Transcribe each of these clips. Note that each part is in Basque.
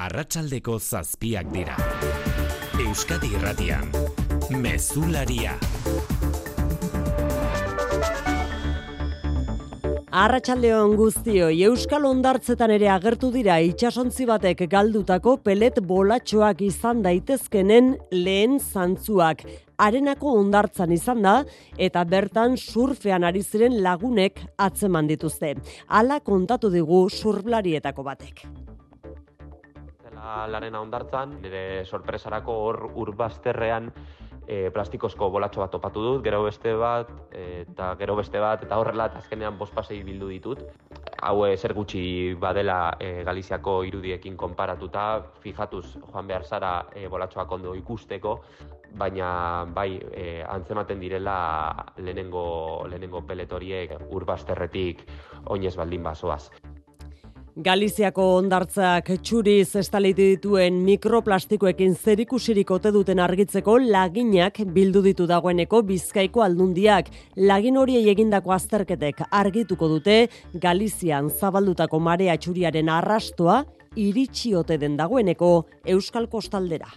arratsaldeko zazpiak dira. Euskadi irratian, mezularia. Arratxaldeon guztio, Euskal Ondartzetan ere agertu dira itxasontzi batek galdutako pelet bolatxoak izan daitezkenen lehen zantzuak. Arenako ondartzan izan da, eta bertan surfean ari ziren lagunek atzeman dituzte. Hala kontatu digu surflarietako batek. Zela larena ondartzan, nire sorpresarako hor urbazterrean e, plastikozko bolatxo bat topatu dut, gero beste bat, eta gero beste bat, eta horrela, eta azkenean bost pasei bildu ditut. Hau zer gutxi badela e, Galiziako irudiekin konparatuta, fijatuz joan behar zara e, bolatxoak ondo ikusteko, baina bai e, antzematen direla lehenengo, lehenengo peletoriek urbazterretik oinez baldin bazoaz. Galiziako ondartzak txuriz estalitu dituen mikroplastikoekin zerikusirik ote duten argitzeko laginak bildu ditu dagoeneko bizkaiko aldundiak. Lagin horiei egindako azterketek argituko dute Galizian zabaldutako marea txuriaren arrastoa iritsi ote den dagoeneko Euskal Kostaldera.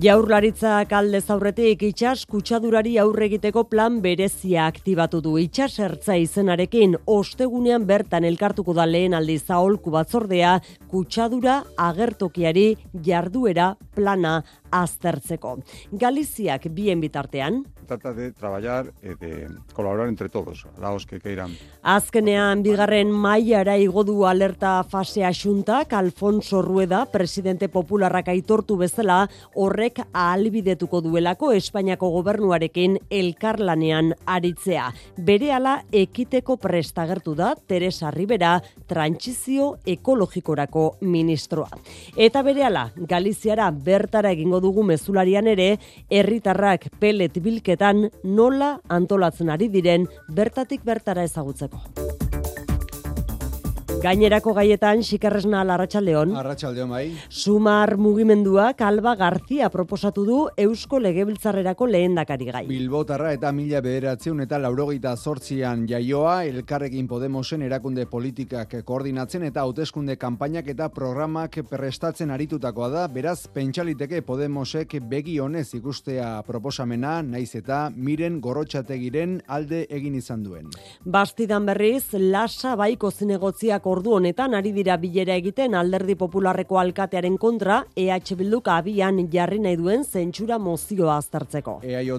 Jaurlaritzak alde zaurretik itxas kutsadurari aurre egiteko plan berezia aktibatu du itxas ertza izenarekin ostegunean bertan elkartuko da lehen aldi zaholku batzordea kutsadura agertokiari jarduera plana aztertzeko. Galiziak bien bitartean, trata de trabajar, eh, de colaborar entre todos, laos que queiran. Azkenean, bigarren mailara igo du alerta fase asuntak, Alfonso Rueda, presidente popularrak aitortu bezala, horrek ahalbidetuko duelako Espainiako gobernuarekin elkarlanean aritzea. Berehala ekiteko prestagertu da Teresa Rivera, trantsizio ekologikorako ministroa. Eta berehala, Galiziara bertara egingo dugu mezularian ere, herritarrak pelet bilket nola antolatzen ari diren bertatik bertara ezagutzeko. Gainerako gaietan, xikerresna larratxaldeon. Arratxaldeon bai. Sumar mugimenduak Alba Garzia proposatu du Eusko Legebiltzarrerako lehen dakari gai. Bilbotarra eta mila bederatzeun eta laurogeita zortzian jaioa, elkarrekin Podemosen erakunde politikak koordinatzen eta hauteskunde kanpainak eta programak prestatzen aritutakoa da, beraz, pentsaliteke Podemosek begi honez ikustea proposamena, naiz eta miren gorrotxategiren alde egin izan duen. Bastidan berriz, lasa baiko zinegotziak ordu honetan ari dira bilera egiten alderdi popularreko alkatearen kontra EH Bilduk abian jarri nahi duen zentsura mozioa aztertzeko. EAJ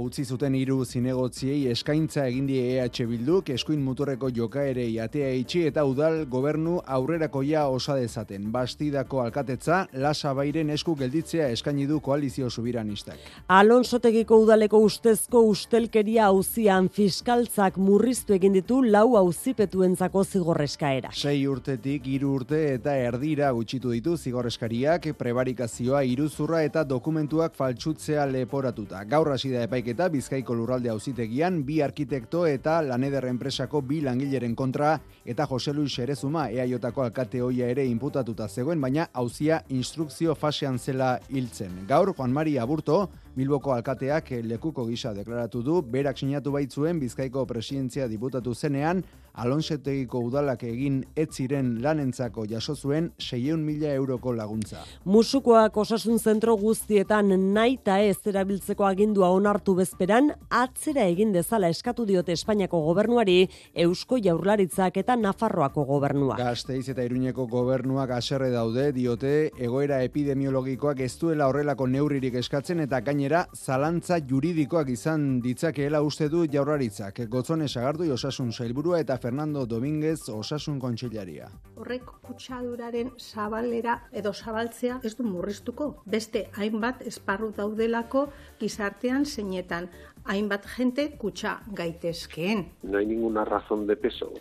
utzi zuten hiru zinegotziei eskaintza egin die EH Bilduk eskuin muturreko jokaerei atea itxi eta udal gobernu aurrerakoia osa dezaten. Bastidako alkatetza lasa bairen esku gelditzea eskaini du koalizio subiranistak. Alonsotegiko udaleko ustezko ustelkeria auzian fiskaltzak murriztu egin ditu lau auzipetuentzako zigorreskaera sei urtetik hiru urte eta erdira gutxitu ditu zigorreskariak prebarikazioa iruzurra eta dokumentuak faltsutzea leporatuta. Gaur hasi da epaiketa Bizkaiko lurralde auzitegian bi arkitekto eta laneder enpresako bi langileren kontra eta Jose Luis Erezuma EAJko alkate hoia ere inputatuta zegoen baina auzia instrukzio fasean zela hiltzen. Gaur Juan Mari Aburto Bilboko alkateak lekuko gisa deklaratu du, berak sinatu baitzuen Bizkaiko presidentzia diputatu zenean, Alonsetegiko udalak egin ez ziren lanentzako jaso zuen 600 mila euroko laguntza. Musukoak osasun zentro guztietan nahi eta ez erabiltzeko agindua onartu bezperan, atzera egin dezala eskatu diote Espainiako gobernuari, Eusko Jaurlaritzak eta Nafarroako gobernua. Gasteiz eta Iruñeko gobernuak aserre daude, diote egoera epidemiologikoak ez duela horrelako neurririk eskatzen eta gainera zalantza juridikoak izan ditzakeela uste du Jaurlaritzak. Gotzone Sagardu osasun sailburua eta Fernando Domínguez osasun kontseilaria. Horrek kutsaduraren zabalera edo zabaltzea ez du murriztuko. Beste hainbat esparru daudelako gizartean zeinetan hainbat jente kutsa gaitezkeen. No hay ninguna razón de peso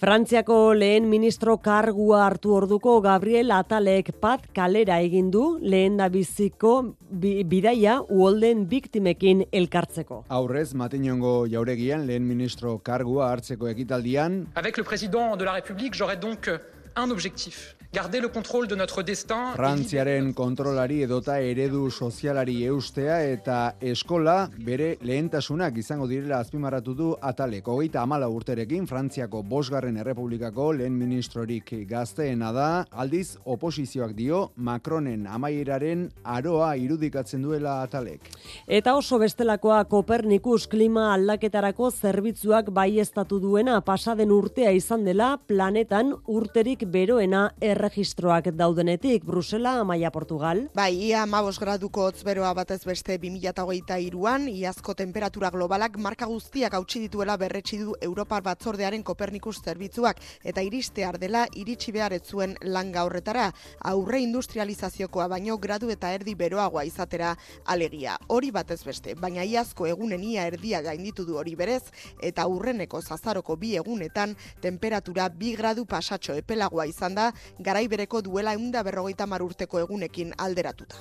Frantziako lehen ministro kargua hartu orduko Gabriel Atalek pat kalera egin du lehen da biziko bidaia uolden biktimekin elkartzeko. Aurrez, Matinongo jauregian lehen ministro kargua hartzeko ekitaldian. Avec le président de la République, j'aurais donc un objectif. Garder le contrôle de notre destin. Frantziaren kontrolari edota eredu sozialari eustea eta eskola bere lehentasunak izango direla azpimarratu du atalek. Hogeita amala urterekin Frantziako bosgarren errepublikako lehen ministrorik gazteena da, aldiz oposizioak dio Macronen amaieraren aroa irudikatzen duela atalek. Eta oso bestelakoa Kopernikus klima aldaketarako zerbitzuak baiestatu duena pasaden urtea izan dela planetan urterik beroena erregistroak daudenetik Brusela, Amaia Portugal. Bai, ia amabos graduko otzberoa batez beste 2008 iruan, iazko temperatura globalak marka guztiak hautsi dituela berretsi du Europar batzordearen Kopernikus zerbitzuak, eta iristear dela iritsi behar zuen langa horretara, aurre industrializaziokoa baino gradu eta erdi beroagoa izatera alegia. Hori batez beste, baina iazko egunen ia erdia gainditu du hori berez, eta aurreneko zazaroko bi egunetan temperatura bi gradu pasatxo epelagoa izan da, garai bereko duela eunda berrogeita marurteko egunekin alderatuta.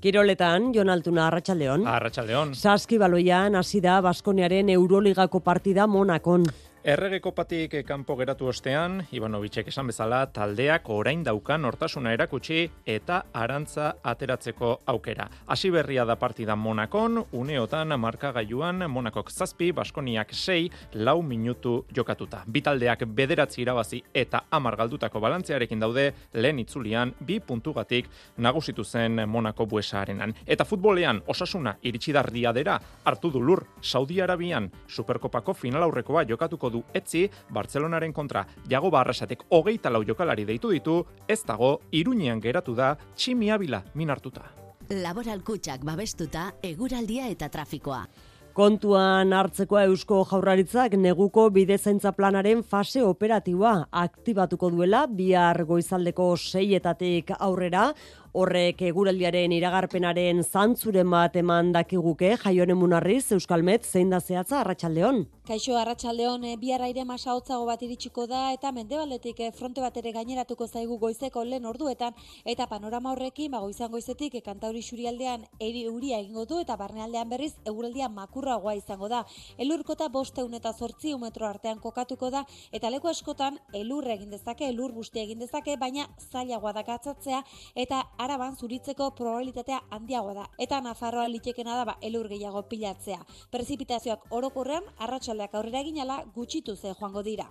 Kiroletan, Jon Altuna, Arratxaldeon. Arratxaldeon. Saski baloian hasi da Baskoniaren Euroligako partida Monakon. Errege patik kanpo geratu ostean, Ivanovicek esan bezala, taldeak orain daukan hortasuna erakutsi eta arantza ateratzeko aukera. Hasi berria da partida Monakon, uneotan markagailuan Monakok zazpi, Baskoniak sei, lau minutu jokatuta. Bi taldeak bederatzi irabazi eta amar galdutako balantzearekin daude lehen itzulian bi puntugatik nagusitu zen Monako buesaarenan. Eta futbolean osasuna iritsi dera hartu du lur Saudi Arabian Superkopako final aurrekoa jokatuko du etzi, Bartzelonaren kontra jago barrasatek hogeita lau jokalari deitu ditu, ez dago, iruñean geratu da, tximi abila minartuta. Laboral kutsak babestuta, eguraldia eta trafikoa. Kontuan hartzeko eusko jaurraritzak neguko bidezaintza planaren fase operatiboa aktibatuko duela bihar goizaldeko seietatik aurrera, horrek eguraldiaren iragarpenaren zantzuren bat eman dakiguke, jaionen munarriz, Euskalmet, zein da zehatza, Arratxaldeon? Kaixo, Arratxaldeon, e, bihar aire masa hotzago bat iritsiko da, eta mendebaldetik e, fronte bat ere gaineratuko zaigu goizeko lehen orduetan, eta panorama horrekin, ba, goizan goizetik, e, kantauri surialdean eri uria egingo du, eta barnealdean berriz, eguraldia makurragoa izango da. Elurkota bosteun eta zortzi metro artean kokatuko da, eta leku askotan, elur egin dezake, elur busti egin dezake, baina zailagoa da gatzatzea, eta araban zuritzeko probabilitatea handiagoa da. Eta Nafarroa litekena da ba, elur gehiago pilatzea. Prezipitazioak orokorrean arratsaldeak aurrera eginala gutxitu ze joango dira.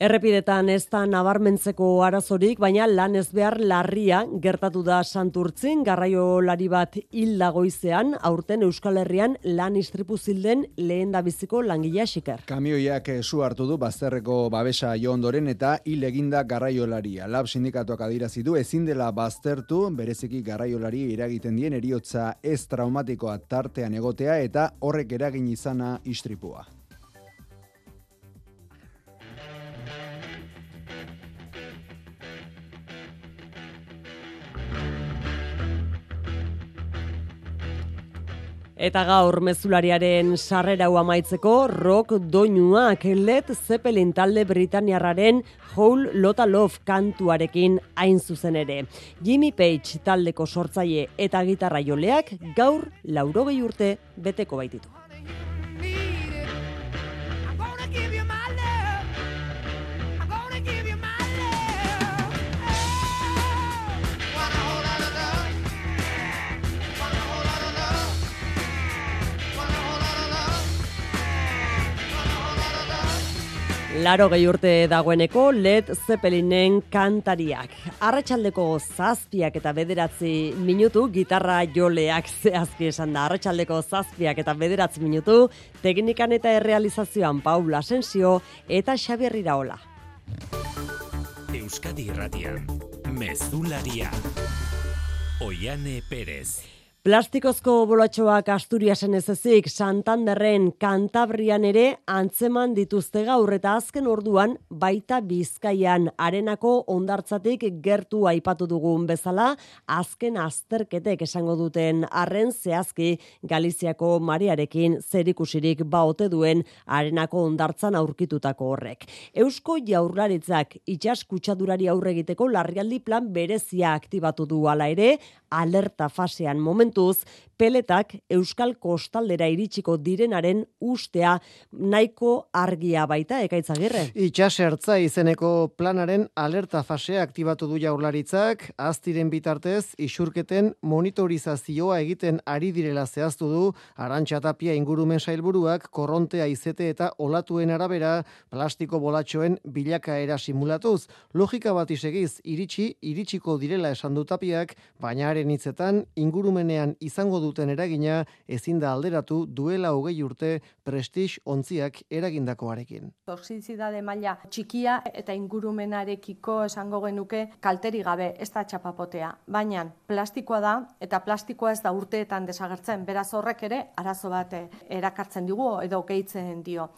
Errepidetan ez da nabarmentzeko arazorik, baina lan ez behar larria gertatu da santurtzin, garraio lari bat hilda goizean, aurten Euskal Herrian lan istripu zilden lehen da biziko langilea xiker. Kamioiak zu hartu du bazterreko babesa jo ondoren eta hil eginda garraio laria. Lab sindikatuak adirazitu ezin dela baztertu, bereziki garraio lari eragiten dien eriotza ez traumatikoa tartean egotea eta horrek eragin izana istripua. Eta gaur mezulariaren sarrera amaitzeko rock doinuak Led Zeppelin talde Britaniarraren Whole Lotta Love kantuarekin hain zuzen ere. Jimmy Page taldeko sortzaile eta gitarra joleak gaur laurogei urte beteko baititu. Laro gehi urte dagoeneko Led Zeppelinen kantariak. Arratxaldeko zazpiak eta bederatzi minutu, gitarra joleak zehazki esan da. Arratxaldeko zazpiak eta bederatzi minutu, teknikan eta errealizazioan Paula Asensio eta Xabier Iraola. Euskadi Irratian, Mezularia, Oiane Perez. Plastikozko bolatxoak Asturiasen ez ezik, Santanderren Kantabrian ere antzeman dituzte gaur eta azken orduan baita Bizkaian arenako ondartzatik gertu aipatu dugun bezala, azken azterketek esango duten arren zehazki Galiziako marearekin zerikusirik baote duen arenako ondartzan aurkitutako horrek. Eusko jaurlaritzak itxas kutsadurari aurre egiteko larrialdi plan berezia aktibatu du ala ere, alerta fasean momentu Momentuz, peletak Euskal Kostaldera iritsiko direnaren ustea nahiko argia baita, ekaitzagirre. Itxasertza izeneko planaren alerta fasea aktibatu du jaurlaritzak, aztiren bitartez, isurketen monitorizazioa egiten ari direla zehaztu du, arantxatapia ingurumen sailburuak korrontea izete eta olatuen arabera plastiko bolatxoen bilakaera simulatuz. Logika bat isegiz, iritsi, iritsiko direla esan du tapiak, baina haren hitzetan ingurumenean izango duten eragina ezin da alderatu duela hogei urte prestix ontziak eragindakoarekin. Toxizidade maila txikia eta ingurumenarekiko esango genuke kalteri gabe ez da txapapotea. Baina plastikoa da eta plastikoa ez da urteetan desagertzen. Beraz horrek ere arazo bat erakartzen digu edo gehitzen dio.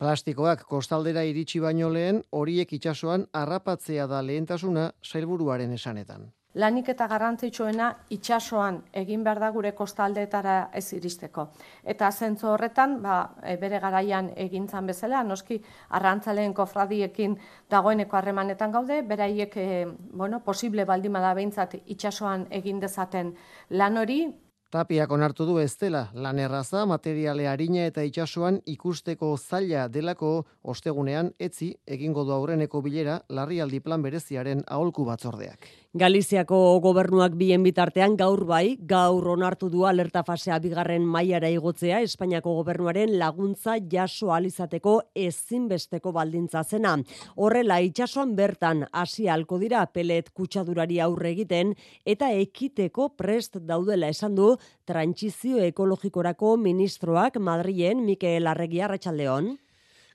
Plastikoak kostaldera iritsi baino lehen horiek itsasoan harrapatzea da lehentasuna sailburuaren esanetan. Lanik eta garrantzitsuena itsasoan egin behar da gure kostaldeetara ez iristeko. Eta zentzu horretan, ba, e, bere garaian egintzan bezala, noski arrantzaleen kofradiekin dagoeneko harremanetan gaude, beraiek e, bueno, posible baldimada behintzat itsasoan egin dezaten lan hori, Tapiak onartu du ez dela, lan erraza, materiale harina eta itsasoan ikusteko zaila delako ostegunean etzi egingo du aurreneko bilera larrialdi plan bereziaren aholku batzordeak. Galiziako gobernuak bien bitartean gaur bai, gaur onartu du alerta fasea bigarren mailara igotzea Espainiako gobernuaren laguntza jaso alizateko ezinbesteko baldintza zena. Horrela itsasoan bertan hasi halko dira pelet kutsadurari aurre egiten eta ekiteko prest daudela esan du trantsizio ekologikorako ministroak Madrilen Mikel Arregi Arratsaldeon.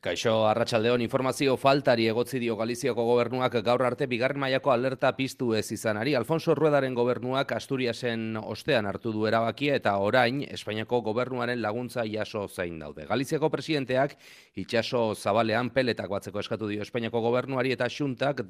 Kaixo, arratsaldeon informazio faltari egotzi dio Galiziako gobernuak gaur arte bigarren mailako alerta piztu ez izanari. Alfonso Ruedaren gobernuak Asturiasen ostean hartu du erabakia eta orain Espainiako gobernuaren laguntza jaso zain daude. Galiziako presidenteak itxaso zabalean peletak batzeko eskatu dio Espainiako gobernuari eta xuntak,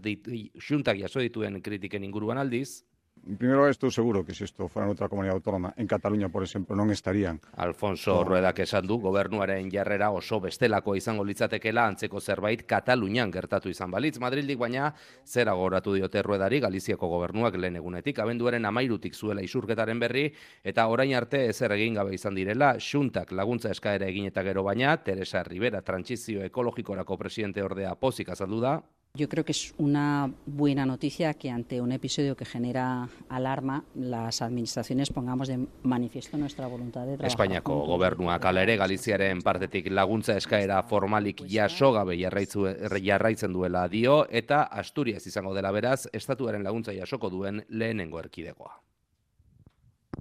xuntak jaso dituen kritiken inguruan aldiz. Primero estoy seguro que si esto fuera en otra comunidad autónoma, en Cataluña, por ejemplo, no estarían. Alfonso no. Ruedak esan du, gobernuaren jarrera oso bestelako izango litzatekela antzeko zerbait Katalunian gertatu izan balitz. Madrildik baina zera goratu diote Ruedari Galiziako gobernuak lehen egunetik, abenduaren amairutik zuela isurketaren berri, eta orain arte ezer egin gabe izan direla, xuntak laguntza eskaera egin eta gero baina, Teresa Rivera, trantsizio ekologikorako presidente ordea pozik azaldu da, Yo creo que es una buena noticia que ante un episodio que genera alarma, las administraciones pongamos de manifiesto nuestra voluntad de trabajar. Espainiako gobernuak ala ere Galiziaren partetik laguntza eskaera formalik jaso gabe jarraitzen duela dio eta Asturias izango dela beraz estatuaren laguntza jasoko duen lehenengo erkidegoa.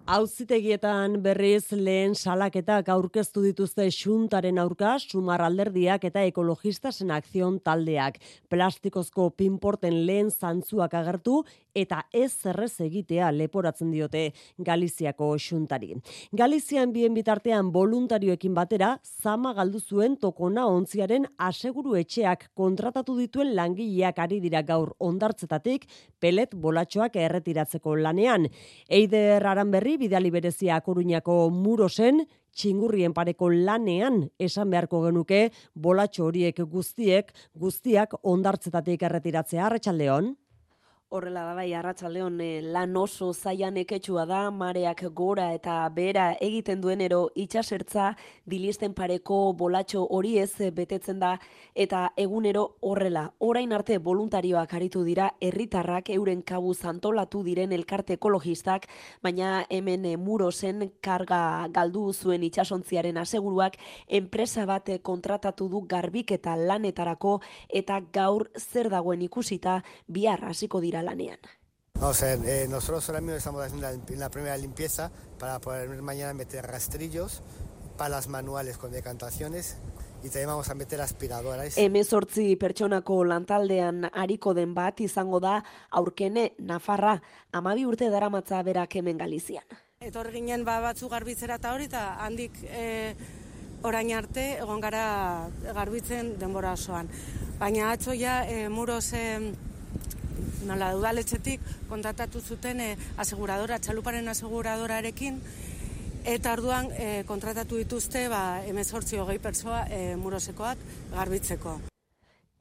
Auzitegietan berriz lehen salaketak aurkeztu dituzte xuntaren aurka, sumar alderdiak eta ekologistasen akzion taldeak. Plastikozko pinporten lehen zantzuak agertu eta ez zerrez egitea leporatzen diote Galiziako xuntari. Galizian bien bitartean voluntarioekin batera, zama galdu zuen tokona ontziaren aseguru etxeak kontratatu dituen langileak ari dira gaur ondartzetatik, pelet bolatxoak erretiratzeko lanean. Eider berri bidali berezia Koruñako murosen, txingurrien pareko lanean esan beharko genuke bolatxo horiek guztiek, guztiak ondartzetatik erretiratzea, arretxaldeon. Horrela da bai, arratsaldeon eh, lan oso zaian eketsua da, mareak gora eta bera egiten duenero itxasertza dilisten pareko bolatxo hori ez betetzen da, eta egunero horrela, orain arte voluntarioak aritu dira, herritarrak euren kabu zantolatu diren elkarte ekologistak, baina hemen eh, murosen karga galdu zuen itxasontziaren aseguruak, enpresa bat kontratatu du garbik eta lanetarako, eta gaur zer dagoen ikusita, bihar hasiko dira lanean. O sea, eh, nosotros ahora mismo estamos haciendo la, la, primera limpieza para poder mañana meter rastrillos, palas manuales con decantaciones y también vamos a meter aspiradoras. Hemezortzi pertsonako lantaldean ariko den bat izango da aurkene Nafarra, amabi urte daramatza berak hemen Galizian. Etor ginen ba batzu garbitzera eta hori eta handik e, orain arte egon gara garbitzen denbora osoan. Baina atzo ja e, muros e, nola udaletxetik kontatatu zuten e, aseguradora, txaluparen aseguradorarekin, eta orduan e, kontratatu dituzte ba, emezortzi hogei persoa e, murosekoak garbitzeko.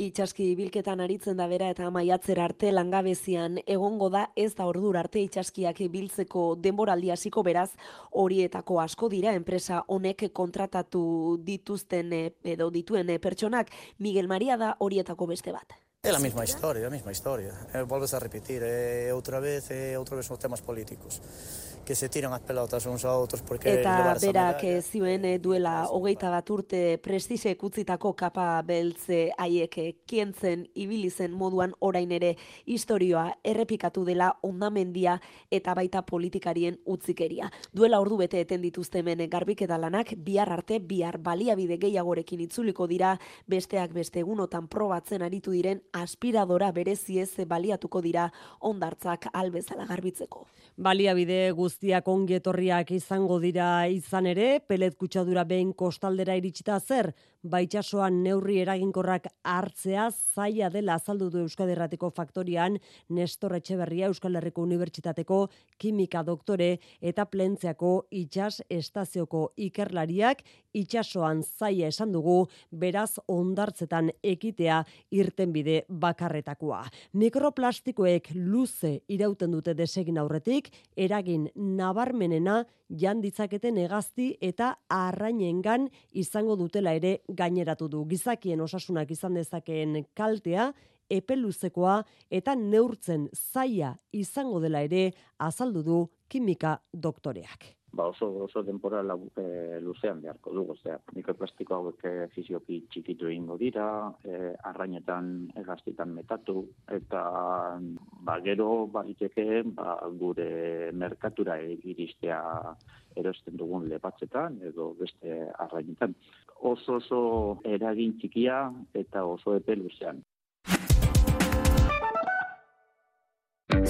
Itxaski bilketan aritzen da bera eta maiatzer arte langabezian egongo da ez da ordur arte itxaskiak biltzeko denboraldi hasiko beraz horietako asko dira enpresa honek kontratatu dituzten eh, edo dituen eh, pertsonak Miguel Maria da horietako beste bat. Es la misma historia, la misma historia. Eh, volves a repetir eh, outra vez, eh, outra vez os temas políticos que se tiran as pelotas uns a outros porque Eta berak zioen eh, duela hogeita bat urte prestise kutzitako kapa beltze haiek kientzen ibili zen moduan orain ere historioa errepikatu dela ondamendia eta baita politikarien utzikeria. Duela ordu bete eten dituzte hemen garbiketa lanak bihar arte bihar baliabide gehiagorekin itzuliko dira besteak beste egunotan probatzen aritu diren aspiradora bereziez baliatuko dira ondartzak albezala garbitzeko. Baliabide guztiak ongietorriak izango dira izan ere, pelet kutsadura behin kostaldera iritsita zer, baitxasoan neurri eraginkorrak hartzea zaila dela azaldu du Euskaderratiko faktorian Nestor Etxeberria Euskal Herriko Unibertsitateko kimika doktore eta plentzeako itxas estazioko ikerlariak itxasoan zaila esan dugu beraz ondartzetan ekitea irtenbide bakarretakoa. Mikroplastikoek luze irauten dute desegin aurretik, eragin nabarmenena jan ditzaketen egazti eta arrainengan izango dutela ere gaineratu du. Gizakien osasunak izan dezakeen kaltea, epeluzekoa eta neurtzen zaia izango dela ere azaldu du kimika doktoreak ba oso oso denpora e, luzean beharko dugu, osea, mikroplastiko hauek eh, fizioki txikitu egingo dira, e, arrainetan egaztitan metatu, eta ba, gero baliteke ba, gure merkatura iristea erosten dugun lepatzetan edo beste arrainetan. Oso oso eragin txikia eta oso epe luzean.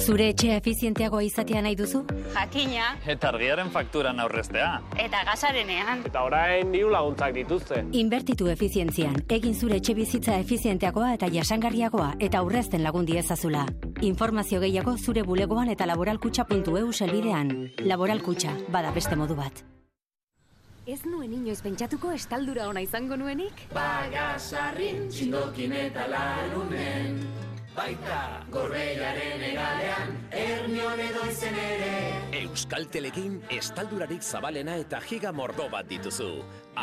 Zure etxea efizienteagoa izatea nahi duzu? Jakina. Eta argiaren fakturan aurreztea. Eta gasarenean. Eta orain diru laguntzak dituzte. Inbertitu efizientzian. Egin zure etxe bizitza efizienteagoa eta jasangarriagoa eta aurrezten lagundi ezazula. Informazio gehiago zure bulegoan eta laboralkutxa.eu selbidean. Laboralkutxa, bada beste modu bat. Ez nuen inoiz pentsatuko estaldura ona izango nuenik? Bagasarrin, txindokin eta larunen baita gorbeiaren egalean, ernion edo izen ere. Euskaltelekin estaldurarik zabalena eta giga mordo bat dituzu.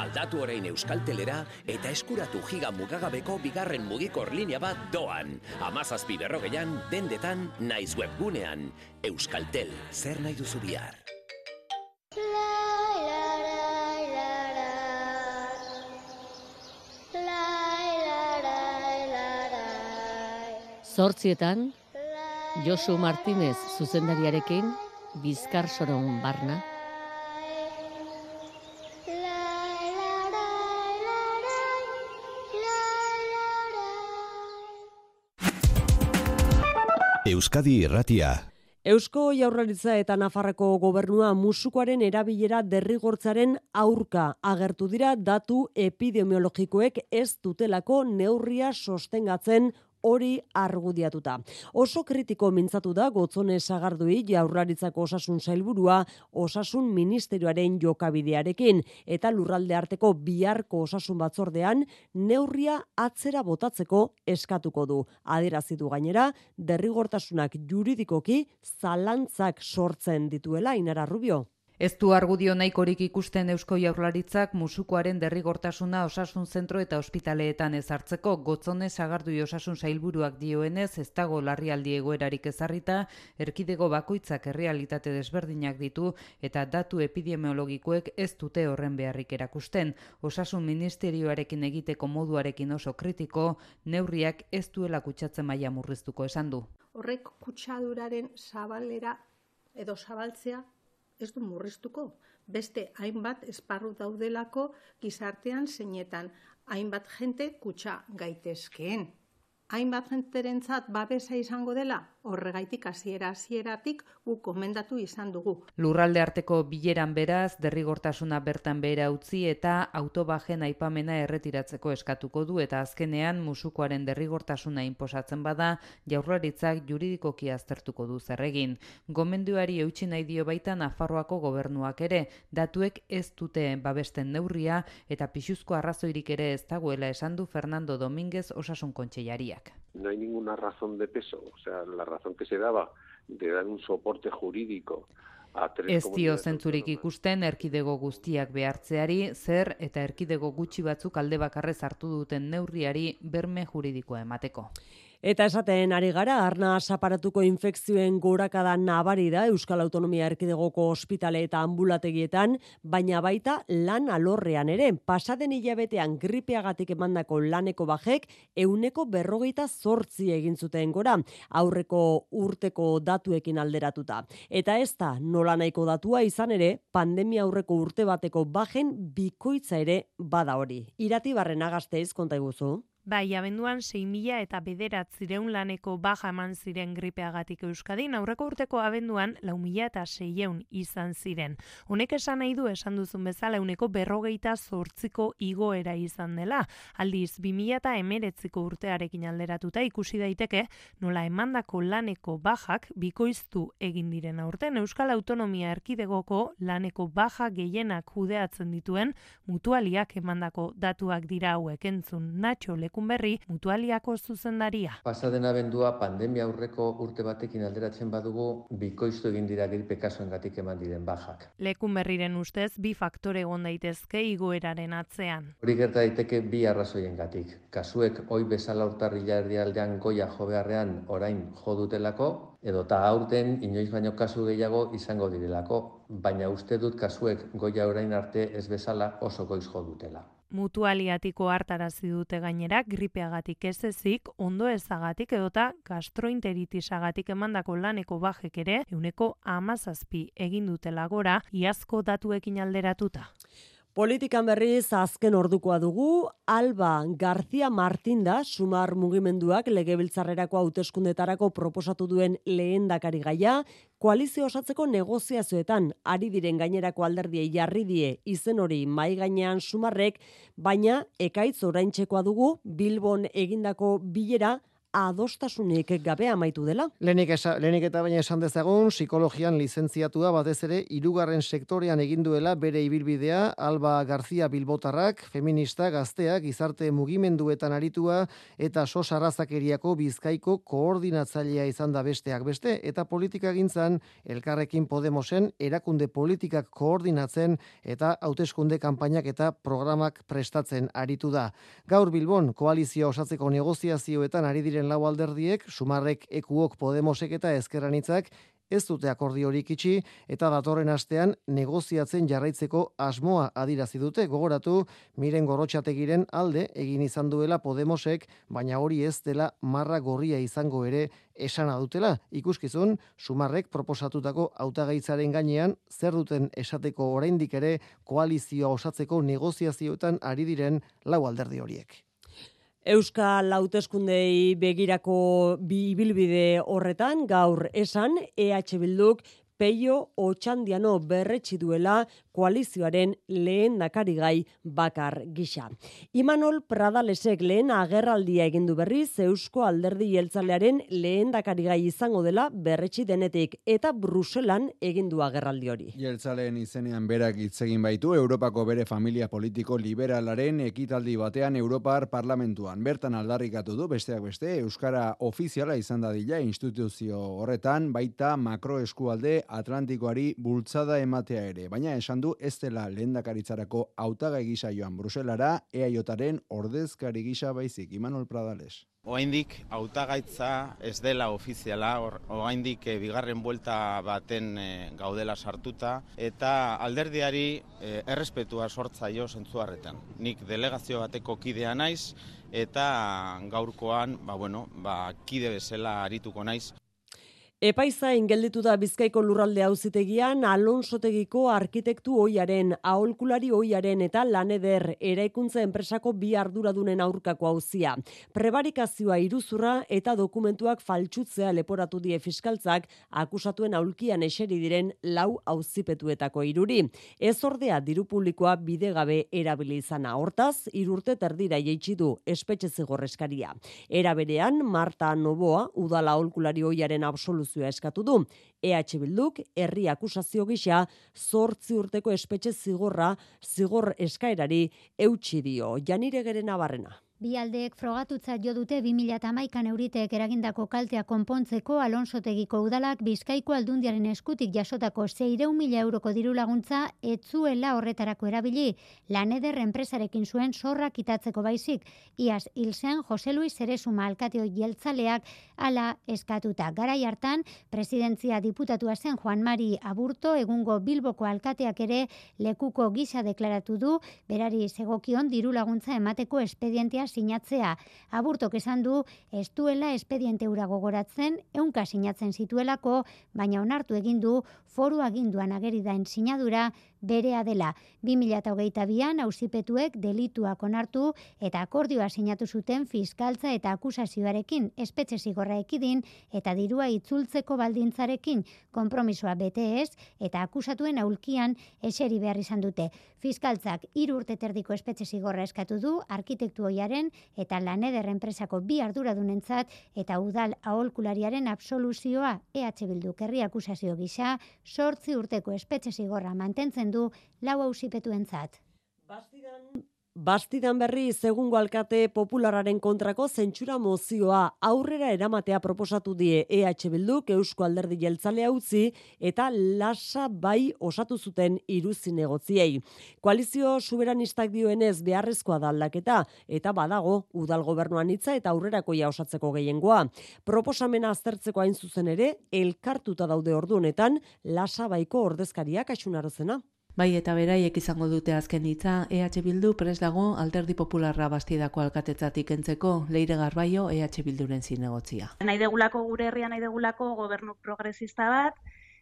Aldatu orain Euskaltelera eta eskuratu giga mugagabeko bigarren mugikor linea bat doan. Amazazpi berrogeian, dendetan, naiz webgunean. Euskaltel, zer nahi duzu bihar? Zortzietan, Josu Martinez zuzendariarekin, Bizkar Soron Barna. Euskadi Irratia. Eusko Jaurlaritza eta Nafarreko gobernua musukoaren erabilera derrigortzaren aurka agertu dira datu epidemiologikoek ez dutelako neurria sostengatzen hori argudiatuta. Oso kritiko mintzatu da gotzone sagardui jaurlaritzako osasun sailburua osasun ministerioaren jokabidearekin eta lurralde arteko biharko osasun batzordean neurria atzera botatzeko eskatuko du. Aderazi du gainera derrigortasunak juridikoki zalantzak sortzen dituela Inara Rubio. Ez du argudio nahikorik ikusten Eusko Jaurlaritzak musukoaren derrigortasuna osasun zentro eta ospitaleetan ezartzeko gotzone sagardui osasun sailburuak dioenez ez dago larrialdi egoerarik ezarrita, erkidego bakoitzak errealitate desberdinak ditu eta datu epidemiologikoek ez dute horren beharrik erakusten. Osasun ministerioarekin egiteko moduarekin oso kritiko, neurriak ez duela kutsatzen maila murriztuko esan du. Horrek kutsaduraren zabalera edo zabaltzea ez du murriztuko. Beste hainbat esparru daudelako gizartean zeinetan hainbat jente kutsa gaitezkeen. Hainbat jenterentzat babesa izango dela, Horregaitik hasiera hasieratik gu komendatu izan dugu. Lurralde arteko bileran beraz, derrigortasuna bertan behera utzi eta autobajen aipamena erretiratzeko eskatuko du eta azkenean musukoaren derrigortasuna inposatzen bada, jaurlaritzak juridikoki aztertuko du zerregin. Gomenduari eutxi nahi dio baita Nafarroako gobernuak ere, datuek ez dute babesten neurria eta pixuzko arrazoirik ere ez dagoela esan du Fernando Domínguez osasun kontseilariak. No hay ninguna razón de peso, o sea, la razón que se daba de dar un soporte jurídico Ez dio zentzurik ikusten erkidego guztiak behartzeari, zer eta erkidego gutxi batzuk alde bakarrez hartu duten neurriari berme juridikoa emateko. Eta esaten ari gara, arna saparatuko infekzioen gorakada nabari da Euskal Autonomia Erkidegoko ospitale eta ambulategietan, baina baita lan alorrean ere. Pasaden hilabetean gripeagatik emandako laneko bajek, euneko berrogeita zortzi egin zuten gora, aurreko urteko datuekin alderatuta. Eta ez da, nola nahiko datua izan ere, pandemia aurreko urte bateko bajen bikoitza ere bada hori. Irati barren agazteiz, konta iguzu? Bai, abenduan 6.000 eta bederat laneko baja eman ziren gripeagatik Euskadin, aurreko urteko abenduan lau mila eta seieun izan ziren. Honek esan nahi du esan duzun bezala uneko berrogeita zortziko igoera izan dela. Aldiz, 2000 eta emeretziko urtearekin alderatuta ikusi daiteke nola emandako laneko bajak bikoiztu egin diren aurten Euskal Autonomia Erkidegoko laneko baja gehienak judeatzen dituen mutualiak emandako datuak dira hauek entzun Nacho berri mutualiako zuzendaria. Pasaden abendua pandemia aurreko urte batekin alderatzen badugu bikoiztu egin dira gripe kasuengatik eman diren bajak. Lekun berriren ustez bi faktore egon daitezke igoeraren atzean. Hori gerta daiteke bi arrazoiengatik. Kasuek oi bezala urtarrila erdialdean goia jo beharrean orain jo dutelako edo ta aurten inoiz baino kasu gehiago izango direlako, baina uste dut kasuek goia orain arte ez bezala oso goiz jo dutela mutualiatiko hartarazi dute gainera gripeagatik ez ezik, ondo ezagatik edota gastroenteritisagatik emandako laneko bajek ere, euneko amazazpi egin dutela gora, iazko datuekin alderatuta. Politikan berriz azken ordukoa dugu, Alba García Martín da, sumar mugimenduak legebiltzarrerako hauteskundetarako proposatu duen lehendakari gaia, koalizio osatzeko negoziazioetan ari diren gainerako alderdiei jarri die izen hori mai gainean sumarrek, baina ekaitz oraintzekoa dugu Bilbon egindako bilera adostasunik gabe amaitu dela. Lenik, esa, lenik eta baina esan dezagun, psikologian lizentziatua batez ere, irugarren sektorean egin duela bere ibilbidea, Alba García Bilbotarrak, feminista, gazteak, izarte mugimenduetan aritua, eta sos arrazakeriako bizkaiko koordinatzailea izan da besteak beste, eta politika gintzan, elkarrekin Podemosen, erakunde politikak koordinatzen, eta hauteskunde kanpainak eta programak prestatzen aritu da. Gaur Bilbon, koalizio osatzeko negoziazioetan ari diren lau alderdiek, sumarrek ekuok Podemosek eta ezkerranitzak, ez dute akordiorik itxi eta datorren astean negoziatzen jarraitzeko asmoa adirazi dute gogoratu miren gorrotxategiren alde egin izan duela Podemosek, baina hori ez dela marra gorria izango ere esana dutela. Ikuskizun, sumarrek proposatutako hautagaitzaren gainean zer duten esateko oraindik ere koalizioa osatzeko negoziazioetan ari diren lau alderdi horiek. Euskal Lauteskundei begirako bibilbide horretan gaur esan EH Bilduk Peio Otxandiano berretsi duela koalizioaren lehen nakarigai bakar gisa. Imanol Pradalesek lehen agerraldia egindu berriz Eusko Alderdi Jeltzalearen lehen dakarigai izango dela berretsi denetik eta Bruselan egindu agerraldi hori. Jeltzaleen izenean berak itzegin baitu Europako bere familia politiko liberalaren ekitaldi batean Europar parlamentuan. Bertan aldarrikatu du besteak beste Euskara ofiziala izan dadila instituzio horretan baita makroeskualde Atlantikoari bultzada ematea ere, baina esan du ez dela lehendakaritzarako hautagai gisa joan Bruselara, EAJaren ordezkari gisa baizik Imanol Pradales. Oaindik hautagaitza ez dela ofiziala, oaindik e, bigarren buelta baten e, gaudela sartuta eta alderdiari e, errespetua sortzaio zentzuarretan. Nik delegazio bateko kidea naiz eta gaurkoan, ba bueno, ba kide bezala arituko naiz Epaizain gelditu da Bizkaiko lurralde auzitegian Alonsotegiko arkitektu oiaren, aholkulari oiaren eta laneder eraikuntza enpresako bi arduradunen aurkako auzia. Prebarikazioa iruzurra eta dokumentuak faltsutzea leporatu die fiskaltzak akusatuen aulkian eseri diren lau auzipetuetako iruri. Ez ordea diru publikoa bidegabe erabili izana. Hortaz, irurte terdira jeitsi du espetxe zigorreskaria. Era berean, Marta Noboa, udala aholkulari oiaren absoluzioa absoluzioa eskatu du. EH Bilduk herri akusazio gisa zortzi urteko espetxe zigorra zigor eskaerari eutxi dio. Janire geren abarrena. Bi aldeek jo dute 2011an euritek eragindako kaltea konpontzeko Alonsotegiko udalak Bizkaiko aldundiaren eskutik jasotako 600.000 euroko diru laguntza etzuela horretarako erabili. Laneder enpresarekin zuen zorra kitatzeko baizik. Iaz Ilsean Jose Luis Zeresuma alkateo jeltzaleak ala eskatuta. Garai hartan presidentzia diputatua zen Juan Mari Aburto egungo Bilboko alkateak ere lekuko gisa deklaratu du berari segokion diru laguntza emateko espedientea sinatzea. Aburtok esan du, ez duela espediente ura gogoratzen, eunka sinatzen zituelako, baina onartu egin du, foru aginduan ageri daen sinadura, berea dela. 2008an auzipetuek delituak onartu eta akordioa sinatu zuten fiskaltza eta akusazioarekin espetxe zigorra ekidin eta dirua itzultzeko baldintzarekin konpromisoa bete ez eta akusatuen aulkian eseri behar izan dute. Fiskaltzak hiru urte terdiko espetxe zigorra eskatu du arkitektu hoiaren eta laneder enpresako bi arduradunentzat eta udal aholkulariaren absoluzioa EH Bildu kerri akusazio gisa sortzi urteko espetxe zigorra mantentzen du lau ausipetuentzat. Bastidan berri segungo alkate populararen kontrako zentsura mozioa aurrera eramatea proposatu die EH Bilduk Eusko Alderdi Jeltzalea utzi eta lasa bai osatu zuten iruzi negotziei. Koalizio soberanistak dioenez beharrezkoa da aldaketa eta badago udal gobernuan hitza eta aurrerakoia osatzeko gehiengoa. Proposamena aztertzeko hain zuzen ere elkartuta daude ordu honetan lasa baiko ordezkariak aixunarozena. Bai eta beraiek izango dute azken hitza EH Bildu pres dago Alderdi Popularra bastidako alkatetzatik entzeko Leire Garbaio EH Bilduren zinegotzia. Nahi degulako gure herrian nahi degulako gobernu progresista bat,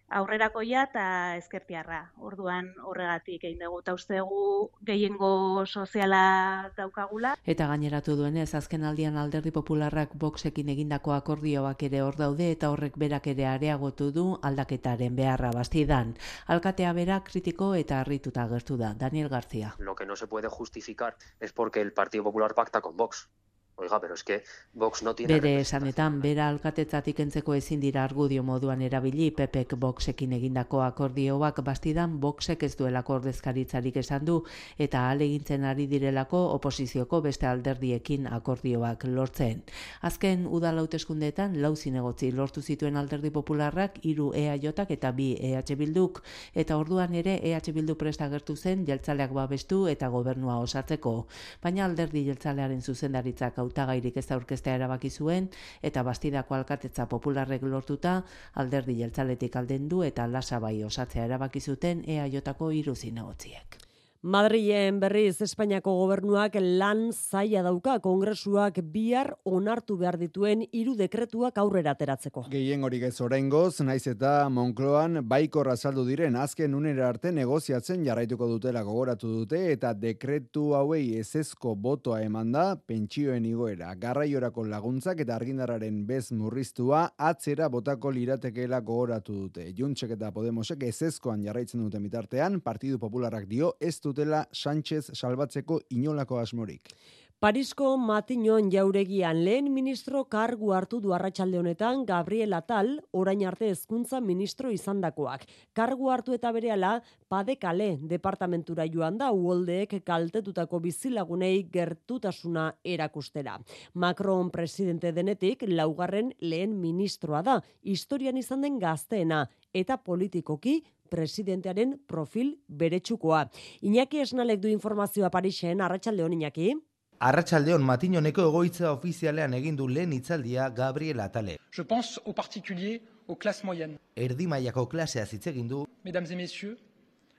aurrerakoia eta ezkertiarra. Orduan horregatik egin dugu eta uste dugu gehiengo soziala daukagula. Eta gaineratu duenez azken aldian Alderdi Popularrak Voxekin egindako akordioak ere hor daude eta horrek berak ere areagotu du aldaketaren beharra bastidan. Alkatea bera kritiko eta harrituta agertu da Daniel García. Lo que no se puede justificar es porque el Partido Popular pacta con Vox. Oiga, pero es que Vox no tiene... Bere esanetan, bera alkatetzatik entzeko ezin dira argudio moduan erabili, Pepek Voxekin egindako akordioak bastidan Voxek ez duelako ordezkaritzarik esan du, eta alegintzen ari direlako oposizioko beste alderdiekin akordioak lortzen. Azken udal hauteskundeetan lau zinegotzi lortu zituen alderdi popularrak, iru EAJak eta bi EH Bilduk, eta orduan ere EH Bildu presta gertu zen jeltzaleak babestu eta gobernua osatzeko. Baina alderdi jeltzalearen zuzendaritzak hautagairik ez aurkeztea erabaki zuen eta bastidako alkatetza popularrek lortuta alderdi jeltzaletik aldendu eta lasa bai osatzea erabaki zuten EAJko hiru zinegotziek. Madrilen berriz Espainiako gobernuak lan zaila dauka kongresuak bihar onartu behar dituen hiru dekretuak aurrera ateratzeko. Gehien hori gez oraingoz, naiz eta Moncloan baikor azaldu diren azken unera arte negoziatzen jarraituko dutela gogoratu dute eta dekretu hauei ezezko botoa eman da pentsioen igoera garraiorako laguntzak eta argindararen bez murriztua atzera botako liratekeela gogoratu dute. Juntsek eta Podemosek ezezkoan jarraitzen duten bitartean, Partidu Popularrak dio ez dutela Sánchez salbatzeko inolako asmorik. Parisko Matinon jauregian lehen ministro kargu hartu du arratsalde honetan Gabriel Atal, orain arte hezkuntza ministro izandakoak. Kargu hartu eta berehala Padekale departamentura joan da uoldeek kaltetutako bizilagunei gertutasuna erakustera. Macron presidente denetik laugarren lehen ministroa da, historian izan den gazteena eta politikoki presidentearen profil beretsukoa. Iñaki Esnalek du informazioa Parisen, arratsalde hon Iñaki. Arratsaldeon Matinoneko egoitza ofizialean egin du lehen hitzaldia Gabriel Atale. Je pense au particulier aux classes moyennes. Erdi mailako klasea hitz egin du. Mesdames et messieurs,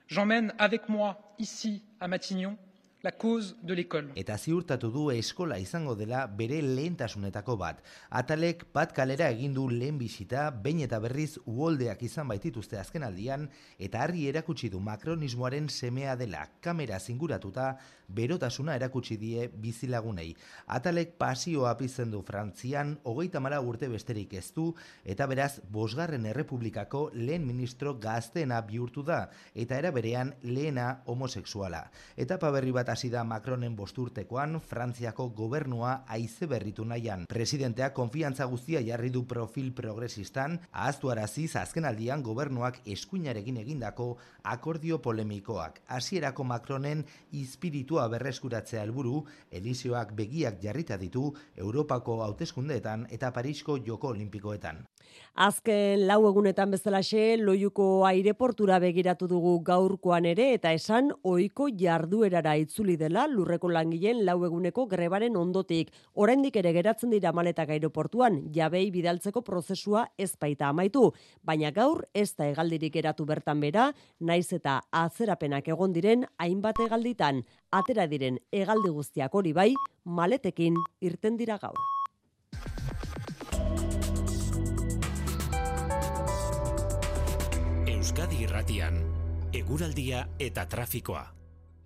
j'emmène avec moi ici à Matignon la cause de l'école. Eta ziurtatu du eskola izango dela bere lehentasunetako bat. Atalek bat kalera egin du lehen bisita, behin eta berriz uoldeak izan baitituzte azken aldian, eta harri erakutsi du makronismoaren semea dela kamera zinguratuta, berotasuna erakutsi die bizilagunei. Atalek pasioa pizten du Frantzian, hogeita mara urte besterik ez du, eta beraz, bosgarren errepublikako lehen ministro gazteena bihurtu da, eta era berean lehena homosexuala. Etapa berri bat hasi da Macronen bosturtekoan, Frantziako gobernua aize berritu nahian. Presidentea konfiantza guztia jarri du profil progresistan, ahaztu araziz azken aldian gobernuak eskuinarekin egindako akordio polemikoak. Hasierako Macronen ispiritua berreskuratzea helburu, Elizioak begiak jarrita ditu Europako hauteskundeetan eta Parisko Joko Olimpikoetan. Azken lau egunetan bezalaxe, loiuko aireportura begiratu dugu gaurkoan ere, eta esan oiko jarduerara itzuli dela lurreko langileen lau eguneko grebaren ondotik. Oraindik ere geratzen dira maletak aireportuan, jabei bidaltzeko prozesua ez baita amaitu. Baina gaur ez da egaldirik eratu bertan bera, naiz eta atzerapenak egon diren hainbat egalditan. Atera diren egaldi guztiak hori bai, maletekin irten dira gaur. Euskadi Irratian, eguraldia eta trafikoa.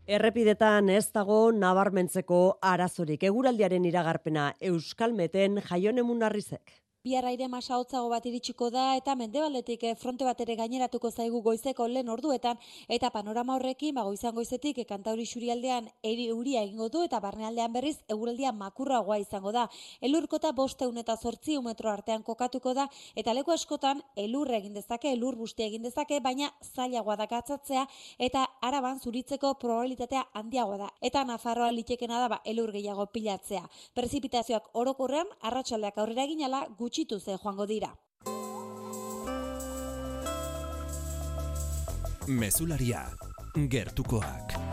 Errepidetan ez dago nabarmentzeko arazorik. Eguraldiaren iragarpena Euskalmeten jaionemun arrizek. Bihar aire masa hotzago bat iritsiko da eta mendebaldetik eh, fronte bat ere gaineratuko zaigu goizeko lehen orduetan eta panorama horrekin ba goizan goizetik eh, kantauri xurialdean eri uria egingo du eta barnealdean berriz eguraldia makurragoa izango da. Elurkota 500 eta 800 metro artean kokatuko da eta leku askotan elur egin dezake, elur busti egin dezake, baina zailagoa da gatzatzea eta araban zuritzeko probabilitatea handiagoa da. Eta Nafarroa litekena da ba elur gehiago pilatzea. Prezipitazioak orokorrean arratsaldeak aurrera eginala gutxitu ze joango dira. Mesularia, gertukoak.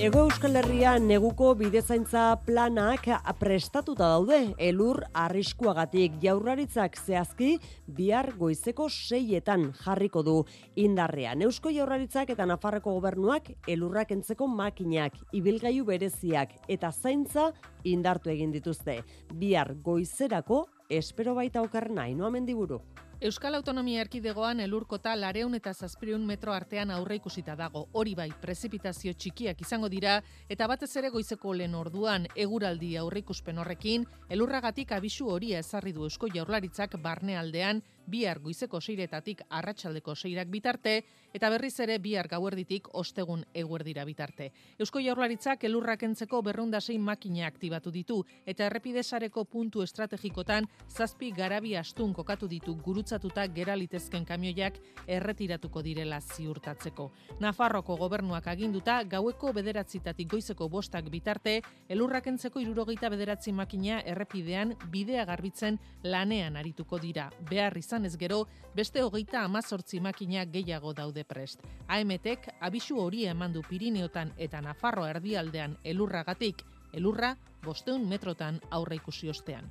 Ego Euskal Herria neguko bidezaintza planak prestatuta daude elur arriskuagatik jaurlaritzak zehazki bihar goizeko seietan jarriko du indarrean. Eusko jaurlaritzak eta Nafarreko gobernuak elurrak entzeko makinak, ibilgailu bereziak eta zaintza indartu egin dituzte. Bihar goizerako espero baita okarrena, inoa mendiburu. Euskal Autonomia Erkidegoan elurkota lareun eta zazpireun metro artean aurre ikusita dago. Hori bai, prezipitazio txikiak izango dira, eta batez ere goizeko lehen orduan eguraldi aurre ikuspen horrekin, elurragatik abisu horia ezarri du Eusko Jaurlaritzak barnealdean bihar goizeko seiretatik arratsaldeko seirak bitarte, eta berriz ere bihar gauerditik ostegun eguerdira bitarte. Eusko Jaurlaritzak elurrak entzeko berrundasei makina aktibatu ditu, eta errepidesareko puntu estrategikotan zazpi garabi astun kokatu ditu gurutzatuta gera litezken kamioiak erretiratuko direla ziurtatzeko. Nafarroko gobernuak aginduta gaueko bederatzitatik goizeko bostak bitarte, elurrak entzeko irurogeita bederatzi makina errepidean bidea garbitzen lanean arituko dira. Behar izan ez gero, beste hogeita amazortzi makina gehiago daude prest. AMTek abisu hori eman du Pirineotan eta Nafarro erdialdean elurragatik, elurra bosteun metrotan aurre ikusi ostean.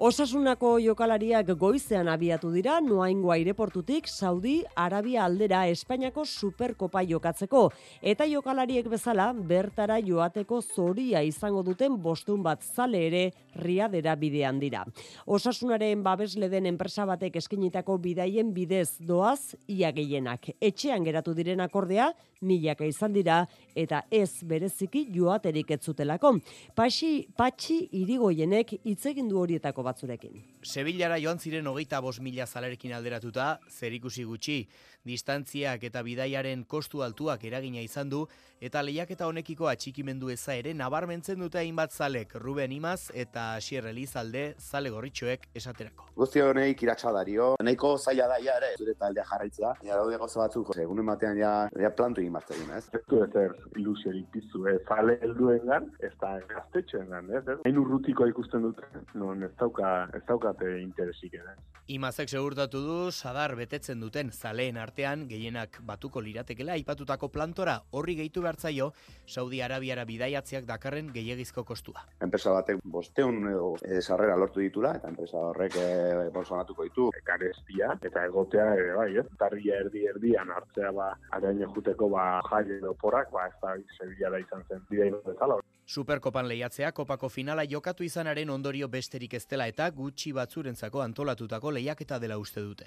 Osasunako jokalariak goizean abiatu dira noaingo aireportutik Saudi Arabia aldera Espainiako Superkopa jokatzeko eta jokalariek bezala bertara joateko zoria izango duten bostun bat zale ere riadera bidean dira. Osasunaren babesle den enpresa batek eskinitako bidaien bidez doaz ia gehienak. Etxean geratu diren akordea milaka izan dira eta ez bereziki joaterik ez zutelako. Patxi, patxi irigoienek hitz egin du horietako batzurekin. Sevillara joan ziren hogeita bos mila zalerekin alderatuta, zer ikusi gutxi, distantziak eta bidaiaren kostu altuak eragina izan du, eta lehiaketa honekiko atxikimendu eza ere nabarmentzen dute hainbat zalek Ruben Imaz eta Asier Elizalde zale gorritxoek esaterako. Guzti honeik iratxa dario, nahiko zaila da ja ere, zure taldea jarraitzea, ja daude gozo batzuk, egunen batean ja, ja plantu egin bat egin, ez? Ez du ezer ilusiorik piztu, ez zale helduen gan, ez da gaztetxoen gan, ez? Hain urrutiko ikusten dute, non ez dauka, ez daukate interesik, ez? Imazek segurtatu du, sadar betetzen duten zaleen tartean gehienak batuko liratekela aipatutako plantora horri gehitu behartzaio Saudi Arabiara bidaiatziak dakarren gehiagizko kostua. Enpresa batek bosteun edo e, sarrera lortu ditura, eta enpresa horrek e, bolsonatuko ditu Karestia, eta egotea ere bai, ez? Tarria erdi erdian hartzea ba, araño juteko ba, jai edo porak, ba, ez da Sevilla da izan zen bidea bezala. Superkopan lehiatzea kopako finala jokatu izanaren ondorio besterik ez dela eta gutxi batzurentzako antolatutako lehiaketa dela uste dute.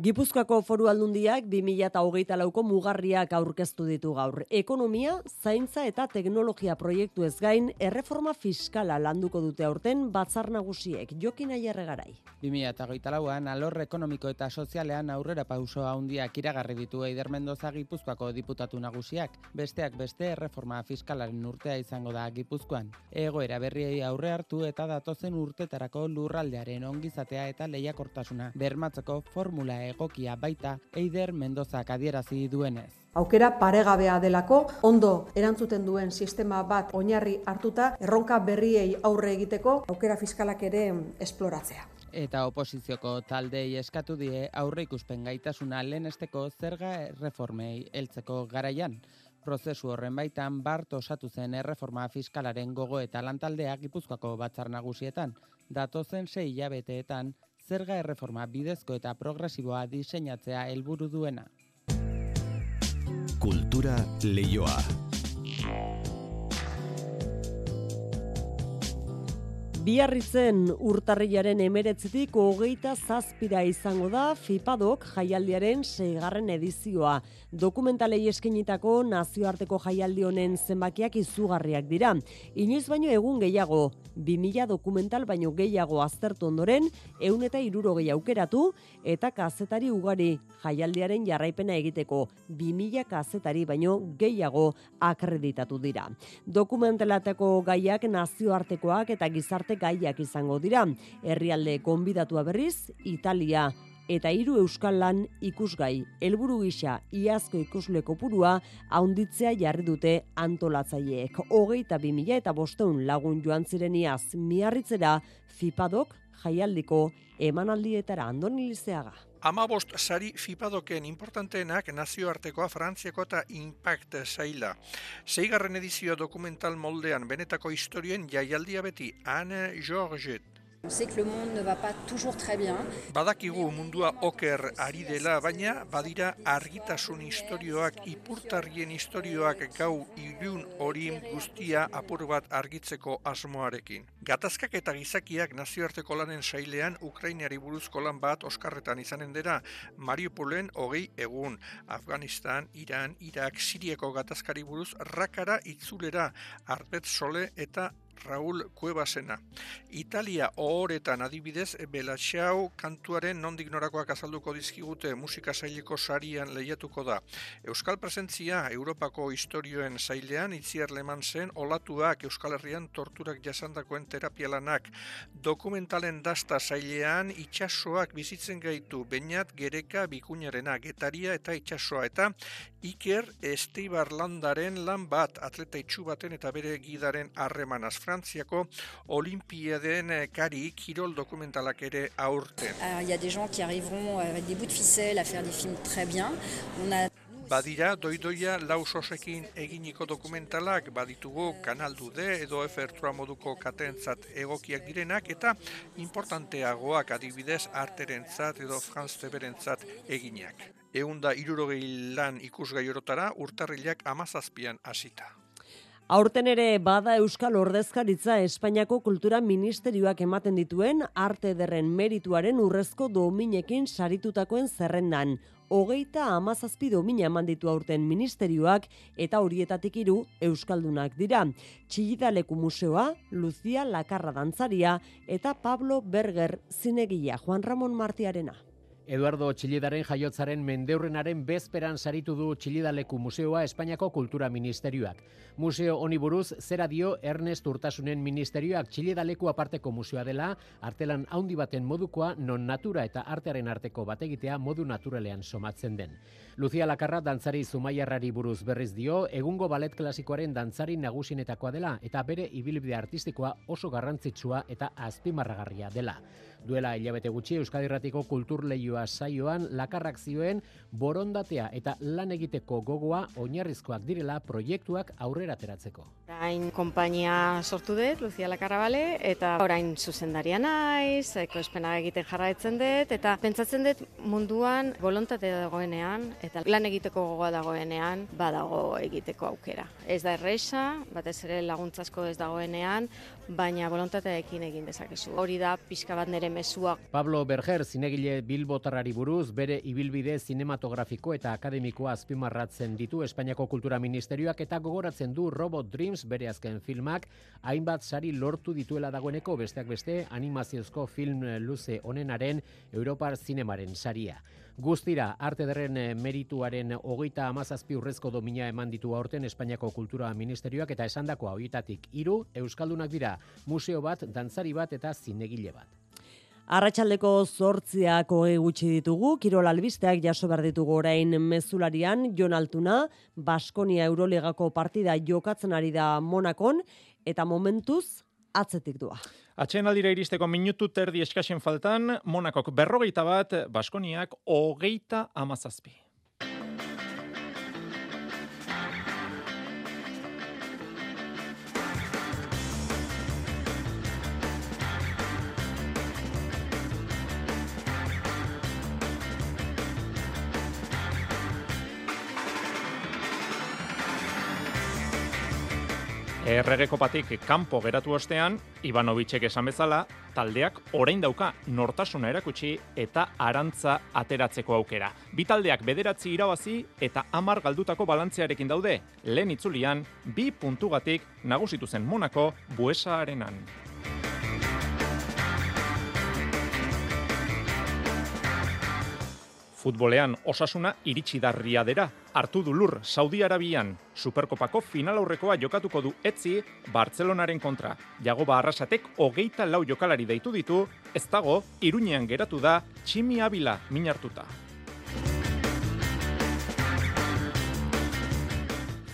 Gipuzkoako foru aldundiak 2008 lauko mugarriak aurkeztu ditu gaur. Ekonomia, zaintza eta teknologia proiektu ez gain, erreforma fiskala landuko dute aurten batzar nagusiek. Jokin aierregarai. 2008 lauan, alor ekonomiko eta sozialean aurrera pauso handiak iragarri ditu Eider Mendoza Gipuzkoako diputatu nagusiak. Besteak beste erreforma fiskalaren urtea izango da Gipuzkoan. Egoera berriei aurre hartu eta datozen urtetarako lurraldearen ongizatea eta lehiakortasuna bermatzeko formula egokia baita Eider Mendozak adierazi duenez. Aukera paregabea delako, ondo erantzuten duen sistema bat oinarri hartuta, erronka berriei aurre egiteko, aukera fiskalak ere esploratzea. Eta oposizioko taldei eskatu die aurre ikusten gaitasuna lehenesteko zerga reformei heltzeko garaian. Prozesu horren baitan bart osatu zen erreforma fiskalaren gogo eta lantaldea Gipuzkoako batzar nagusietan. Datozen sei hilabeteetan zerga erreforma bidezko eta progresiboa diseinatzea helburu duena. Kultura leioa. Biarritzen urtarrilaren emeretzitik hogeita zazpira izango da FIPADOK jaialdiaren seigarren edizioa. Dokumentalei eskenitako nazioarteko jaialdi honen zenbakiak izugarriak dira. Inoiz baino egun gehiago, 2000 dokumental baino gehiago aztertu ondoren, eun eta iruro aukeratu eta kazetari ugari jaialdiaren jarraipena egiteko 2000 kazetari baino gehiago akreditatu dira. Dokumentelateko gaiak nazioartekoak eta gizarte gaiak izango dira. Herrialde konbidatua berriz, Italia, eta hiru euskal lan ikusgai. Helburu gisa iazko ikusle kopurua haunditzea jarri dute antolatzaileek. Hogeita bi mila eta bosteun lagun joan ziren iaz miarritzera FIPADOK jaialdiko emanaldietara andoni lizeaga. Amabost sari fipadoken importanteenak nazioartekoa Frantziako eta Impact zaila. Seigarren edizio dokumental moldean benetako historien jaialdia beti Anne Georget Badakigu mundua oker ari dela, baina badira argitasun istorioak, ipurtarrien istorioak gau ilun horin guztia apur bat argitzeko asmoarekin. Gatazkak eta gizakiak nazioarteko lanen sailean Ukrainari buruzko lan bat oskarretan izanen dira, Mariupolen hogei egun, Afganistan, Iran, Irak, Siriako gatazkari buruz rakara itzulera, Arbet Sole eta Raul Cuevasena. Italia ohoretan adibidez Belatxau kantuaren nondik norakoak azalduko dizkigute musika saileko sarian lehiatuko da. Euskal presentzia Europako historioen sailean itziar leman zen olatuak Euskal Herrian torturak jasandakoen terapialanak. Dokumentalen dasta sailean itxasoak bizitzen gaitu bainat gereka bikuñarena getaria eta itxasoa eta Iker Esteibar landaren lan bat atleta itxu baten eta bere gidaren harremanaz Frantziako Olimpiaden kari kirol dokumentalak ere aurten. Il y a des gens qui arriveront avec des bouts de ficelle à faire des films très bien. On a Badira, doidoia lausosekin eginiko dokumentalak baditugu Kanal Dude edo Efertua moduko katentzat egokiak direnak eta importanteagoak adibidez arterentzat edo Franz Teberentzat eginak. Eunda irurogei lan ikusgai orotara urtarrilak amazazpian hasita. Aurten ere bada Euskal Ordezkaritza Espainiako Kultura Ministerioak ematen dituen arte derren merituaren urrezko dominekin saritutakoen zerrendan. Hogeita amazazpi domina eman ditu aurten ministerioak eta horietatik hiru Euskaldunak dira. Txillidaleku Museoa, Lucia Lakarra Dantzaria eta Pablo Berger zinegia Juan Ramon Martiarena. Eduardo Txilidaren jaiotzaren mendeurrenaren bezperan saritu du Txilidaleku Museoa Espainiako Kultura Ministerioak. Museo honi buruz zera dio Ernest Urtasunen Ministerioak Txilidaleku aparteko museoa dela, artelan haundi baten modukoa non natura eta artearen arteko bategitea modu naturalean somatzen den. Lucia Lakarra dantzari zumaiarrari buruz berriz dio, egungo balet klasikoaren dantzari nagusinetakoa dela eta bere ibilbide artistikoa oso garrantzitsua eta azpimarragarria dela. Duela hilabete gutxi Euskadirratiko kultur saioa saioan lakarrak zioen borondatea eta lan egiteko gogoa oinarrizkoak direla proiektuak aurrera ateratzeko. Orain konpainia sortu dut, Lucia Lakarrabale, eta orain zuzendaria naiz, ekoespena egiten jarraitzen dut, eta pentsatzen dut munduan volontate dagoenean, eta lan egiteko gogoa dagoenean, badago egiteko aukera. Ez da erresa, batez ere laguntzasko ez dagoenean, baina volontateekin egin dezakezu. Hori da pixka bat nere mesua. Pablo Berger, zinegile bilbotarrari buruz, bere ibilbide zinematografiko eta akademikoa azpimarratzen ditu Espainiako Kultura Ministerioak eta gogoratzen du Robot Dreams bere azken filmak, hainbat sari lortu dituela dagoeneko besteak beste animaziozko film luze onenaren Europar Zinemaren saria. Guztira, arte derren eh, merituaren hogeita amazazpi urrezko domina eman ditu aurten Espainiako Kultura Ministerioak eta esandako hauitatik hiru Euskaldunak dira, museo bat, dantzari bat eta zinegile bat. Arratxaldeko zortziak hogei gutxi ditugu, Kirol Albisteak jaso behar ditugu orain mezularian, Jon Altuna, Baskonia Euroligako partida jokatzen ari da Monakon, eta momentuz atzetik doa. Atxen aldira iristeko minutu terdi eskasen faltan, Monakok berrogeita bat, Baskoniak hogeita amazazpi. Erregeko patik kanpo geratu ostean, Ivanovicek esan bezala, taldeak orain dauka nortasuna erakutsi eta arantza ateratzeko aukera. Bi taldeak bederatzi irabazi eta amar galdutako balantzearekin daude, lehen itzulian, bi puntugatik nagusitu zen Monako buesa arenan. Futbolean osasuna iritsi darria dera. Artu du lur, Saudi Arabian, Superkopako final aurrekoa jokatuko du etzi Bartzelonaren kontra. Jagoba arrasatek hogeita lau jokalari deitu ditu, ez dago, iruñean geratu da, tximi abila minartuta.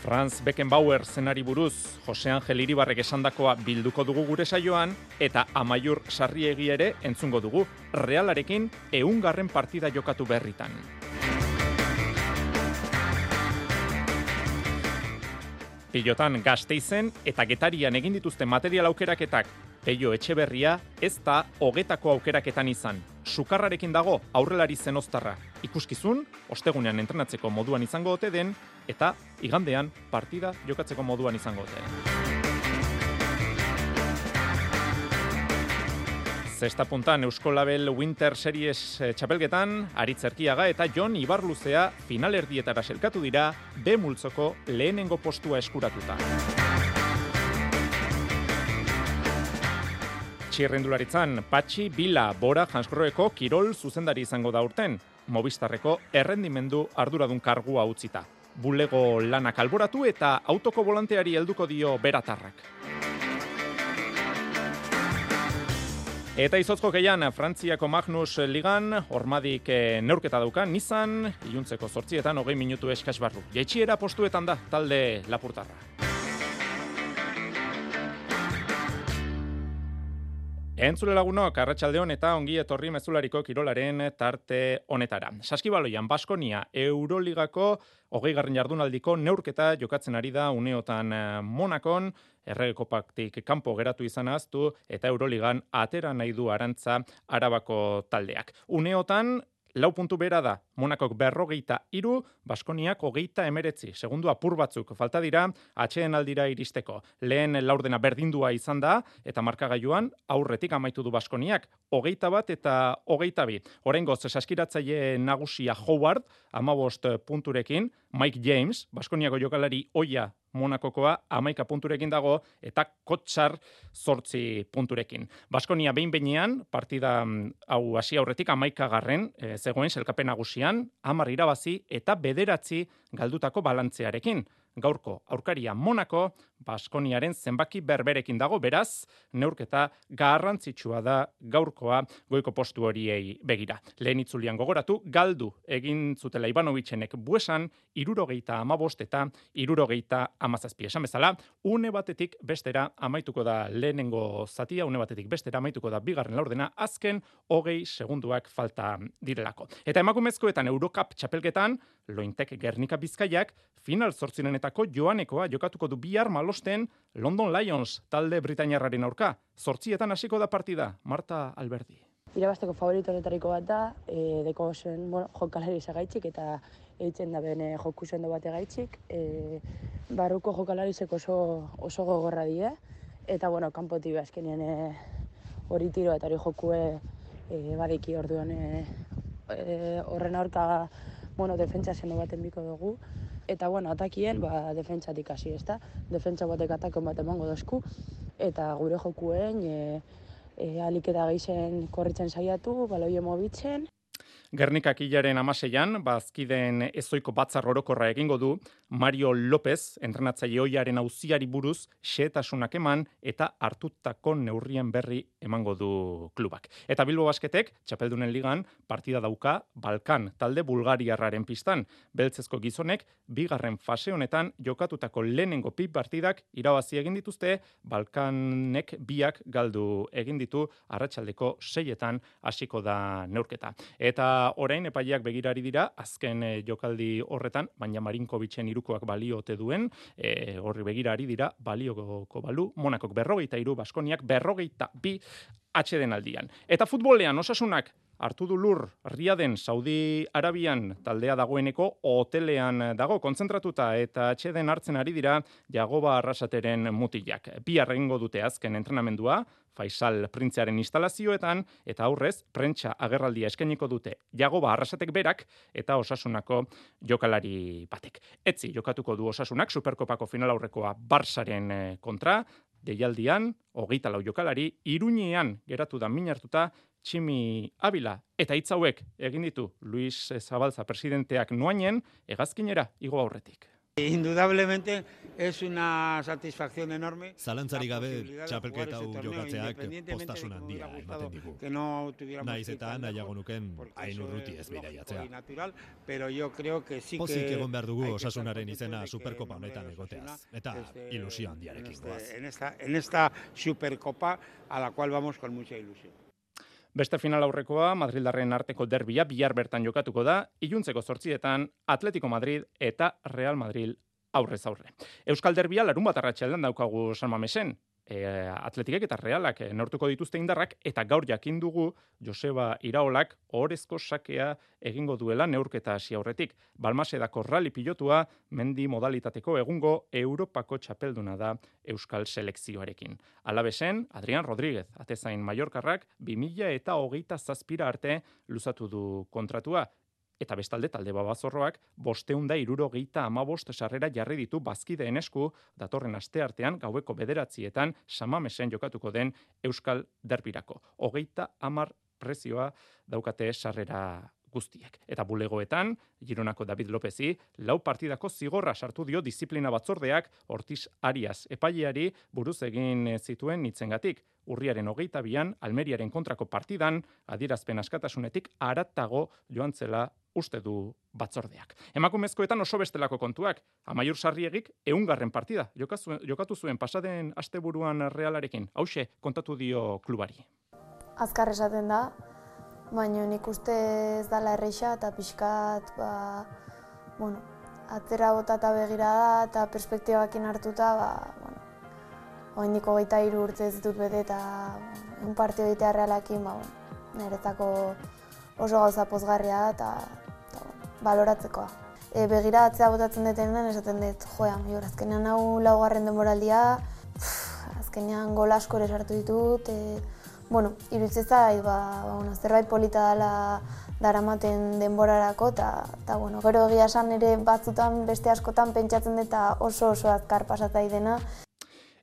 Franz Beckenbauer zenari buruz Jose Angel Iribarrek esandakoa bilduko dugu gure saioan eta Amaiur Sarriegi ere entzungo dugu Realarekin ehungarren partida jokatu berritan. Pilotan gazteizen eta getarian egin dituzte material aukeraketak Peio Etxeberria ez da hogetako aukeraketan izan. Sukarrarekin dago aurrelari zenoztarra. Ikuskizun, ostegunean entrenatzeko moduan izango ote den, eta igandean partida jokatzeko moduan izango dute. Zesta puntan Euskolabel Winter Series eh, txapelgetan, Aritzerkiaga eta Jon Ibarluzea finalerdietara selkatu dira B multzoko lehenengo postua eskuratuta. Txirrendularitzan, Patxi, Bila, Bora, Janskorroeko Kirol zuzendari izango da urten, Mobistarreko errendimendu arduradun kargua utzita bulego lanak alboratu eta autoko volanteari helduko dio beratarrak. Eta izotzko keian, Frantziako Magnus Ligan, ormadik eh, neurketa daukan, nizan, iluntzeko sortzietan, hogei minutu eskaz barru. Jaitxiera postuetan da, talde lapurtarra. Entzule lagunok, arratsalde eta ongi etorri mezulariko kirolaren tarte honetara. Saskibaloian, Baskonia, Euroligako, hogei garrin jardunaldiko, neurketa jokatzen ari da uneotan eh, Monakon, erregekopaktik kanpo geratu izan aztu, eta Euroligan atera nahi du arantza arabako taldeak. Uneotan, lau puntu bera da, Monakok berrogeita iru, Baskoniak hogeita emeretzi. Segundu apur batzuk falta dira, atxeen aldira iristeko. Lehen laurdena berdindua izan da, eta markagailuan aurretik amaitu du Baskoniak, hogeita bat eta hogeita bi. Horengo, zesaskiratzaile nagusia Howard, amabost punturekin, Mike James, Baskoniako jokalari oia Monakokoa amaika punturekin dago eta kotsar zortzi punturekin. Baskonia behin behinean, partida mm, hau hasi aurretik amaika garren, e, zegoen selkapen nagusian, amar irabazi eta bederatzi galdutako balantzearekin. Gaurko aurkaria Monako, Baskoniaren zenbaki berberekin dago, beraz, neurketa garrantzitsua da gaurkoa goiko postu horiei begira. Lehen itzulian gogoratu, galdu egin zutela Ivanovitzenek buesan, irurogeita amabost eta irurogeita amazazpi. Esan bezala, une batetik bestera amaituko da lehenengo zatia, une batetik bestera amaituko da bigarren laurdena, azken hogei segunduak falta direlako. Eta emakumezkoetan Eurocup txapelketan, lointek Gernika Bizkaiak, final zortzirenetako joanekoa jokatuko du bihar malosten London Lions talde Britainiarraren aurka. Zortzietan hasiko da partida, Marta Alberdi. Irabasteko favoritoretariko bat da, e, deko zen, bueno, jokalari zagaitxik eta eitzen da bene joku zendo bate gaitxik. E, barruko jokalarizek oso, oso gogorra die, eta bueno, kanpoti azkenien e, hori tiro eta hori jokue e, badiki orduan e, horren aurka bueno, defentsa zendo baten biko dugu. Eta, bueno, atakien, ba, defentsatik hasi, ezta? Defentsa batek atakon bat emango dozku. Eta gure jokuen, e, e, aliketa gehizen korritzen saiatu, baloio mobitzen. Gernikak hilaren amaseian, bazkiden ezoiko batzar orokorra egingo du, Mario López, entrenatzaile hoiaren auziari buruz, xeetasunak eman eta hartutako neurrien berri emango du klubak. Eta Bilbo Basketek, txapeldunen ligan, partida dauka Balkan, talde Bulgariarraren pistan. Beltzezko gizonek, bigarren fase honetan, jokatutako lehenengo pip partidak irabazi egin dituzte, Balkanek biak galdu egin ditu, arratsaldeko seietan hasiko da neurketa. Eta orain epaileak begirari dira azken e, jokaldi horretan, baina Marinkovitzen irukoak baliote duen, e, horri begirari dira balioko balu, Monakok berrogeita iru, Baskoniak berrogeita bi atxeden aldian. Eta futbolean osasunak hartu du lur Riaden Saudi Arabian taldea dagoeneko hotelean dago kontzentratuta eta atxeden hartzen ari dira Jagoba Arrasateren mutilak. Bi arrengo dute azken entrenamendua, Faisal Printzearen instalazioetan eta aurrez prentsa agerraldia eskainiko dute Jagoba Arrasatek berak eta Osasunako jokalari batek. Etzi jokatuko du Osasunak Superkopako final aurrekoa Barsaren eh, kontra, deialdian, hogeita lau jokalari, iruñean geratu da minartuta, Tximi Abila eta hitz hauek egin ditu Luis Zabalza presidenteak nuainen hegazkinera igo aurretik. Indudablemente es una satisfacción enorme. Zalantzari gabe txapelketa hau jokatzeak postasun handia ematen digu. Que no Naiz eta nahiago nuken hain urruti ez bidaiatzea. natural, pero yo creo que sí que Pozik egon behar dugu osasunaren izena Superkopa honetan egoteaz. Eta ilusio handiarekin goaz. En esta, en esta Supercopa a la cual vamos con mucha ilusión. Beste final aurrekoa, Madrildarren arteko derbia, bihar bertan jokatuko da, iluntzeko zortzietan, Atletico Madrid eta Real Madrid aurrez aurre. Euskal derbia larun bat arratxaldan daukagu San Mamesen, e, atletikek eta realak e, nortuko dituzte indarrak, eta gaur jakin dugu Joseba Iraolak orezko sakea egingo duela neurketa hasi aurretik. Balmasedako rali pilotua mendi modalitateko egungo Europako txapelduna da Euskal selekzioarekin. Alabesen, Adrian Rodríguez, atezain Mallorcarrak, 2000 eta hogeita zazpira arte luzatu du kontratua, eta bestalde talde babazorroak bosteunda iruro geita amabost sarrera jarri ditu bazkideen esku datorren aste artean gaueko bederatzietan samamesen jokatuko den Euskal Derbirako. Hogeita amar prezioa daukate sarrera guztiek. Eta bulegoetan, Gironako David Lopezi, lau partidako zigorra sartu dio disiplina batzordeak Ortiz Arias epaileari buruz egin zituen nitzengatik. Urriaren hogeita bian, Almeriaren kontrako partidan, adierazpen askatasunetik aratago joan zela uste du batzordeak. Emakumezkoetan oso bestelako kontuak, amaiur sarriegik eungarren partida, jokatu zuen pasaden asteburuan realarekin, hause kontatu dio klubari. Azkar esaten da, baina nik uste ez dala erreixa eta pixkat, ba, bueno, atzera bota eta begira da eta perspektibakin hartuta, ba, bueno, oain diko gaita urte ez ditut bete eta un partio egitea realakin, ba, bueno, niretzako oso gauza pozgarria da eta, baloratzekoa. E, begira atzea botatzen detenean esaten dut, joa, jor, azkenean hau laugarren denboraldia, azkenean gol asko ere sartu ditut, e, bueno, iruditzen zait, ba, ba, bueno, zerbait polita dela daramaten denborarako, eta, bueno, gero egia esan ere batzutan beste askotan pentsatzen dut oso oso azkar pasatzai dena.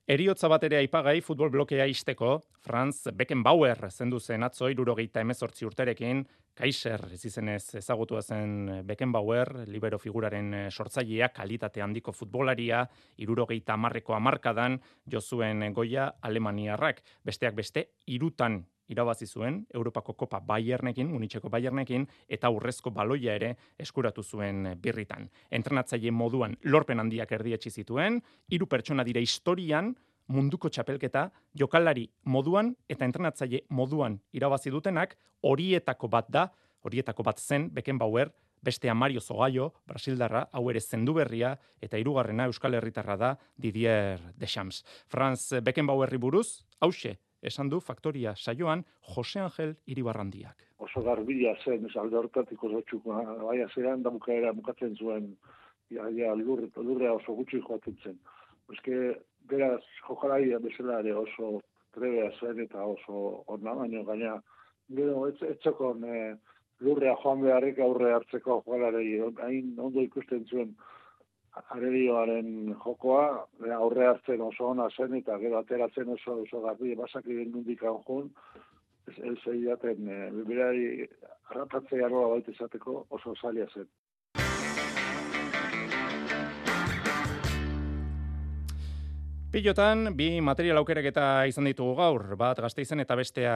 Eriotza bat ere aipagai futbol blokea isteko, Franz Beckenbauer zendu zen atzo irurogeita emezortzi urterekin, Kaiser izenez ezagutua zen Beckenbauer, libero figuraren eh, sortzailea, kalitate handiko futbolaria, irurogeita amarreko amarkadan, jozuen goia Alemaniarrak. Besteak beste, irutan irabazi zuen Europako Kopa Bayernekin, Munitxeko Bayernekin, eta urrezko baloia ere eskuratu zuen birritan. Entrenatzaile moduan lorpen handiak erdietsi zituen, hiru pertsona dira historian, munduko txapelketa jokalari moduan eta entrenatzaile moduan irabazi dutenak horietako bat da, horietako bat zen Beckenbauer, beste Mario Zogaio, Brasildarra, hau ere zendu berria, eta hirugarrena Euskal Herritarra da Didier Deschamps. Franz Beckenbauerri buruz, hause, esan du faktoria saioan Jose Angel Iribarrandiak. Oso garbila zen, ez alde hortatik oso txuko, baina zeran da bukaera bukatzen zuen, ja, ja, lur, lurrea oso gutxi joaten zen. Eske, beraz, jokalai bezala ere oso trebea zen eta oso orna, baina gaina, gero, ez txokon, e, lurrea joan beharrik aurre hartzeko jokalarei, hain ondo ikusten zuen, arerioaren jokoa, aurre hartzen oso ona zen, eta gero ateratzen oso, oso garbi, basak egin nundik anjun, ez, ez e, berari harrapatzea arroa baita izateko oso zaila zen. Pilotan, bi material aukerak eta izan ditugu gaur, bat gazteizen eta bestea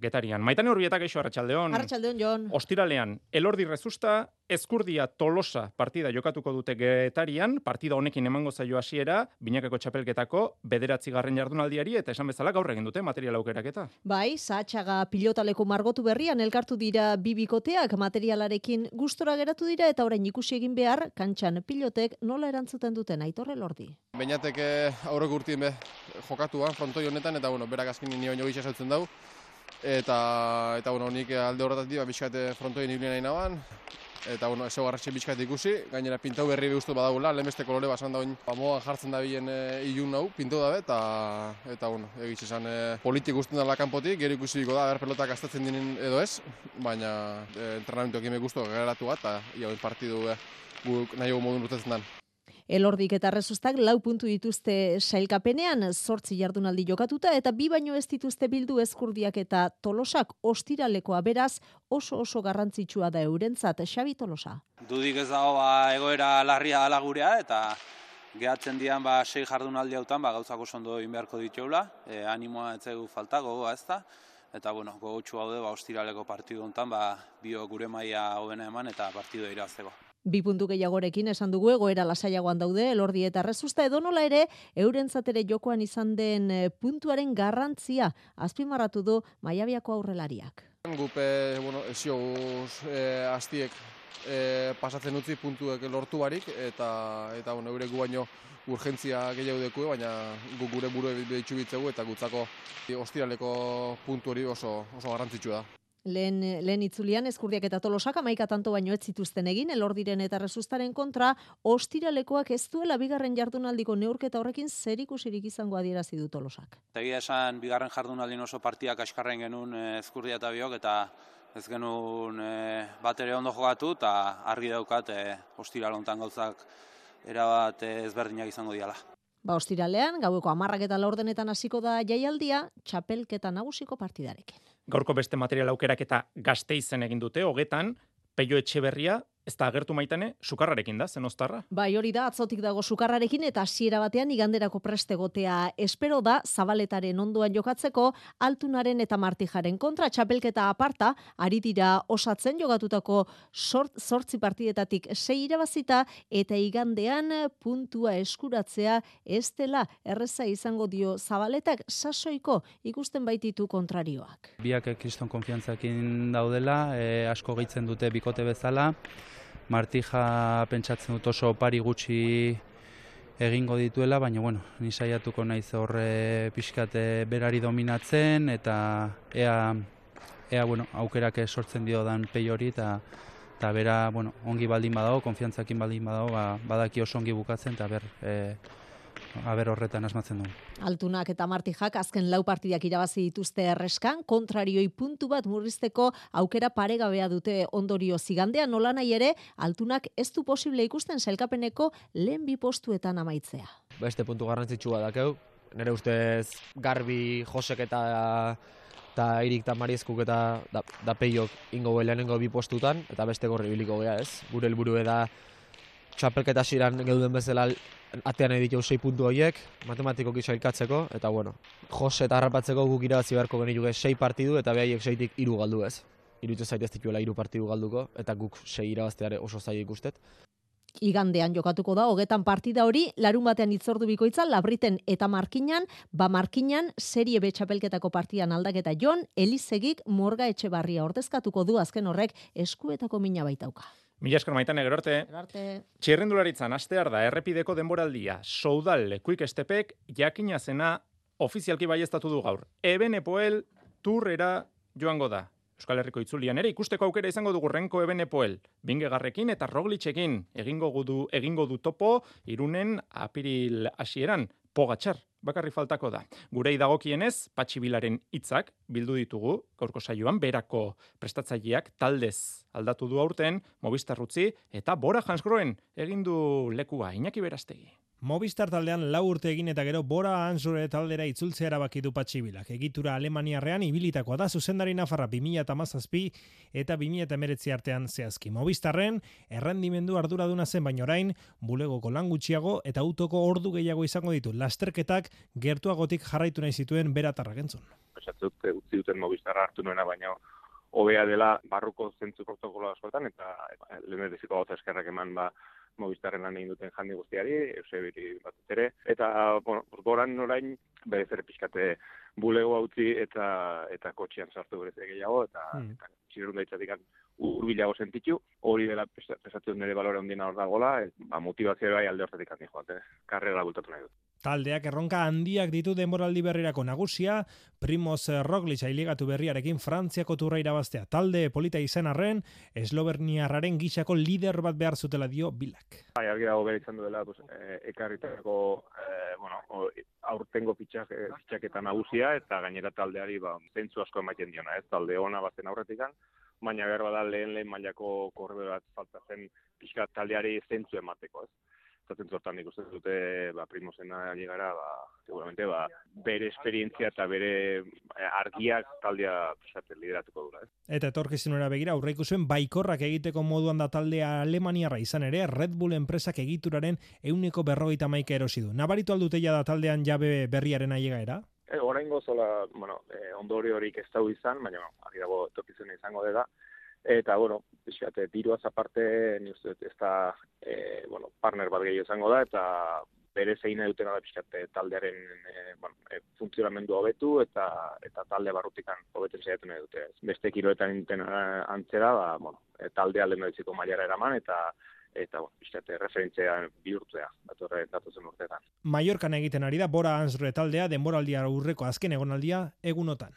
getarian. Maitane urbietak eixo, Arratxaldeon. Arratxaldeon, Jon. Ostiralean, elordi rezusta, eskurdia tolosa partida jokatuko dute getarian, partida honekin emango zaio hasiera, binakako txapelketako, bederatzi garren jardunaldiari, eta esan bezala gaur egin dute material aukerak eta. Bai, saatxaga pilotaleko margotu berrian, elkartu dira bibikoteak materialarekin gustora geratu dira, eta orain ikusi egin behar, kantxan pilotek nola erantzuten duten aitorre lordi. Bainateke aurreko urtien be jokatua frontoi honetan eta bueno, berak azkenin ni baino gisa saltzen dau. Eta eta bueno, nik alde horretatik ba bizkate frontoien ibili nahi naban. Eta bueno, eso garratxe bizkat ikusi, gainera pintau berri be gustu badagula, lehenbeste kolore basan da oin. Ba jartzen da bien e, ilun hau, pintu dabe eta eta bueno, egiz esan e, politik gusten da kanpotik, gero ikusi da ber pelotak gastatzen dinen edo ez, baina e, entrenamentuak ime gustu geratu bat ta ia partidu e, guk nahiago modun urtetzen dan. Elordik eta Rezustak lau puntu dituzte sailkapenean, zortzi jardunaldi jokatuta, eta bi baino ez dituzte bildu ezkurdiak eta tolosak ostiralekoa beraz oso oso garrantzitsua da eurentzat, Xabi Tolosa. Dudik ez dago ba, egoera larria alagurea eta gehatzen dian ba, sei jardunaldi hautan ba, gauzako sondo inbeharko dituela, e, animoa ez zegu falta, gogoa ez da, eta bueno, gogotxu haude ba, ostiraleko partidu hontan ba, bio gure maia hobena eman eta partidu irazteko. Bi puntu gehiagorekin esan dugu egoera lasaiagoan daude, elordi eta rezusta edo nola ere, eurentzat jokoan izan den eh, puntuaren garrantzia, azpimarratu du maiabiako aurrelariak. Gupe, bueno, esioguz e, astiek e, pasatzen utzi puntuek lortu barik, eta, eta bueno, eure gu baino urgentzia gehiago deku, baina gu gure buru behitxu bitzegu, eta gutzako ostiraleko puntu hori oso, oso garrantzitsua da. Lehen, lehen itzulian eskurdiak eta tolosak amaika tanto baino ez zituzten egin, elordiren eta resustaren kontra, ostiralekoak ez duela bigarren jardunaldiko neurketa horrekin zer ikusirik izango adierazi du tolosak. Egia esan, bigarren jardunaldin oso partiak askarren genuen eskurdia eta biok, eta ez genuen e, bat ere ondo jogatu, eta argi daukat e, ostiralontan gauzak erabat ezberdinak izango diala. Ba, ostiralean, gaueko amarrak eta laurdenetan hasiko da jaialdia, txapelketa nagusiko partidarekin. Gaurko beste material aukerak eta gazteizen egin dute, hogetan, peio etxe berria, Ez da agertu maitane, sukarrarekin da, zen ostarra? Bai, hori da, atzotik dago sukarrarekin eta hasiera batean iganderako prestegotea espero da, zabaletaren onduan jokatzeko, altunaren eta martijaren kontra, txapelketa aparta, ari dira osatzen jogatutako sort, sortzi partidetatik sei irabazita, eta igandean puntua eskuratzea ez dela erreza izango dio zabaletak sasoiko ikusten baititu kontrarioak. Biak kriston konfiantzakin daudela, e, asko gehitzen dute bikote bezala, Martija pentsatzen dut oso pari gutxi egingo dituela, baina bueno, ni saiatuko naiz horre pixkate berari dominatzen eta ea, ea bueno, aukerak sortzen dio dan pei hori eta eta bera, bueno, ongi baldin badago, konfiantzakin baldin badago, ba, badaki oso ongi bukatzen eta ber, e, aber horretan asmatzen du. Altunak eta Martijak azken lau partidak irabazi dituzte erreskan, kontrarioi puntu bat murrizteko aukera paregabea dute ondorio zigandean nola nahi ere, Altunak ez du posible ikusten selkapeneko lehen bi postuetan amaitzea. Beste puntu garrantzitsua dakeu, nire ustez garbi Josek eta eta Irik eta Mariezkuk eta da, da peiok ingo lehenengo bi postutan, eta beste gorri biliko gea ez. Gure helburu da txapelketa ziren geuden bezala atean editu sei puntu horiek, matematiko gisa ilkatzeko, eta bueno, Jose eta harrapatzeko guk irabazi beharko geniruke sei partidu, eta behaiek seitik iru galdu ez. Irutu zaitez dituela iru partidu galduko, eta guk sei irabazteare oso zaila ikustet igandean jokatuko da, hogetan partida hori, larun batean itzordu bikoitza, labriten eta markinan, ba markinan, serie betxapelketako partidan aldaketa jon, Elizegik morga etxe barria ordezkatuko du azken horrek eskuetako mina baitauka. Mila esker maitan egerorte. Txirrendularitzan, astear da, errepideko denboraldia, soudal, kuik estepek, jakina zena, ofizialki baiestatu du gaur. Eben epoel, turrera joango da. Euskal Herriko itzulian ere ikusteko aukera izango dugu renko ebene poel. Bingegarrekin eta roglitxekin egingo du, egingo du topo irunen apiril hasieran pogatxar bakarri faltako da. Gurei dagokienez, patxibilaren hitzak bildu ditugu, gaurko saioan, berako prestatzaileak taldez aldatu du aurten, mobistarrutzi, eta bora jansgroen egindu lekua, inaki berastegi. Movistar taldean lau urte egin eta gero Bora Anzure taldera itzultzea erabaki du patxibilak. Egitura Alemaniarrean ibilitakoa da zuzendari Nafarra 2008 eta 2008 artean zehazki. Movistarren errendimendu arduraduna zen baino orain, bulegoko lan gutxiago eta autoko ordu gehiago izango ditu. Lasterketak gertuagotik jarraitu nahi zituen beratarrak entzun. Esatzut, utzi duten Movistarra hartu nuena baino hobea dela barruko zentzu protokolo askotan eta lehen ediziko eskerrak eman ba, Movistarren lan egin duten jandi guztiari, Eusebiri bat ere, eta, bueno, goran orain, bere zer pixkate bulego hautzi eta eta kotxean sartu bere gehiago, eta, hmm. eta txirrun daitzatik urbilago sentitu, hori dela pesatzen nire balore ondina hor dagoela, ba, motivazioa bai alde horretik handi joate, karrera bultatu nahi dut. Taldeak erronka handiak ditu denboraldi berrirako nagusia, Primoz Roglic ailegatu berriarekin Frantziako turra irabaztea. Talde polita izan arren, Esloberniarraren gixako lider bat behar zutela dio bilak. Bai, argi dago behar izan duela, pues, eh, ekarritako, eh, bueno, aurtengo pitxak, pitxaketa nagusia, eta gainera taldeari, ba, zentzu asko emaiten diona, ez, talde ona bazen aurretik baina behar bada lehen lehen mailako korbe bat falta zen pixka taldeari zentzu emateko, ez. Zaten zortan nik uste dute, ba, primosena gara, ba, seguramente, ba, bere esperientzia eta bere eh, argiak taldea pisatzen lideratuko dura, ez. Eta etorkizunera begira, aurreiku zuen baikorrak egiteko moduan da taldea Alemaniarra izan ere, Red Bull enpresak egituraren euneko berrogeita maika erosi du. Nabaritu alduteia da taldean jabe berriaren aiega era? E, oraingo zola, bueno, e, ondori horik ez dau izan, baina ari dago tokizun izango dela. Eta, bueno, pixate, diruaz aparte, ni uste, ez da, e, bueno, partner bat gehiago izango da, eta bere zein dutena da pixate taldearen e, bueno, e, funtzionamendu hobetu eta eta talde barrutikan hobetzen saiatu nahi dute. Beste kiroetan inten antzera, ba, bueno, e, talde alde mailara eraman, eta eta bueno, bizate referentzia bihurtzea datorre datozen urteetan. Mallorcan egiten ari da Bora Ansre taldea denboraldia urreko azken egonaldia egunotan.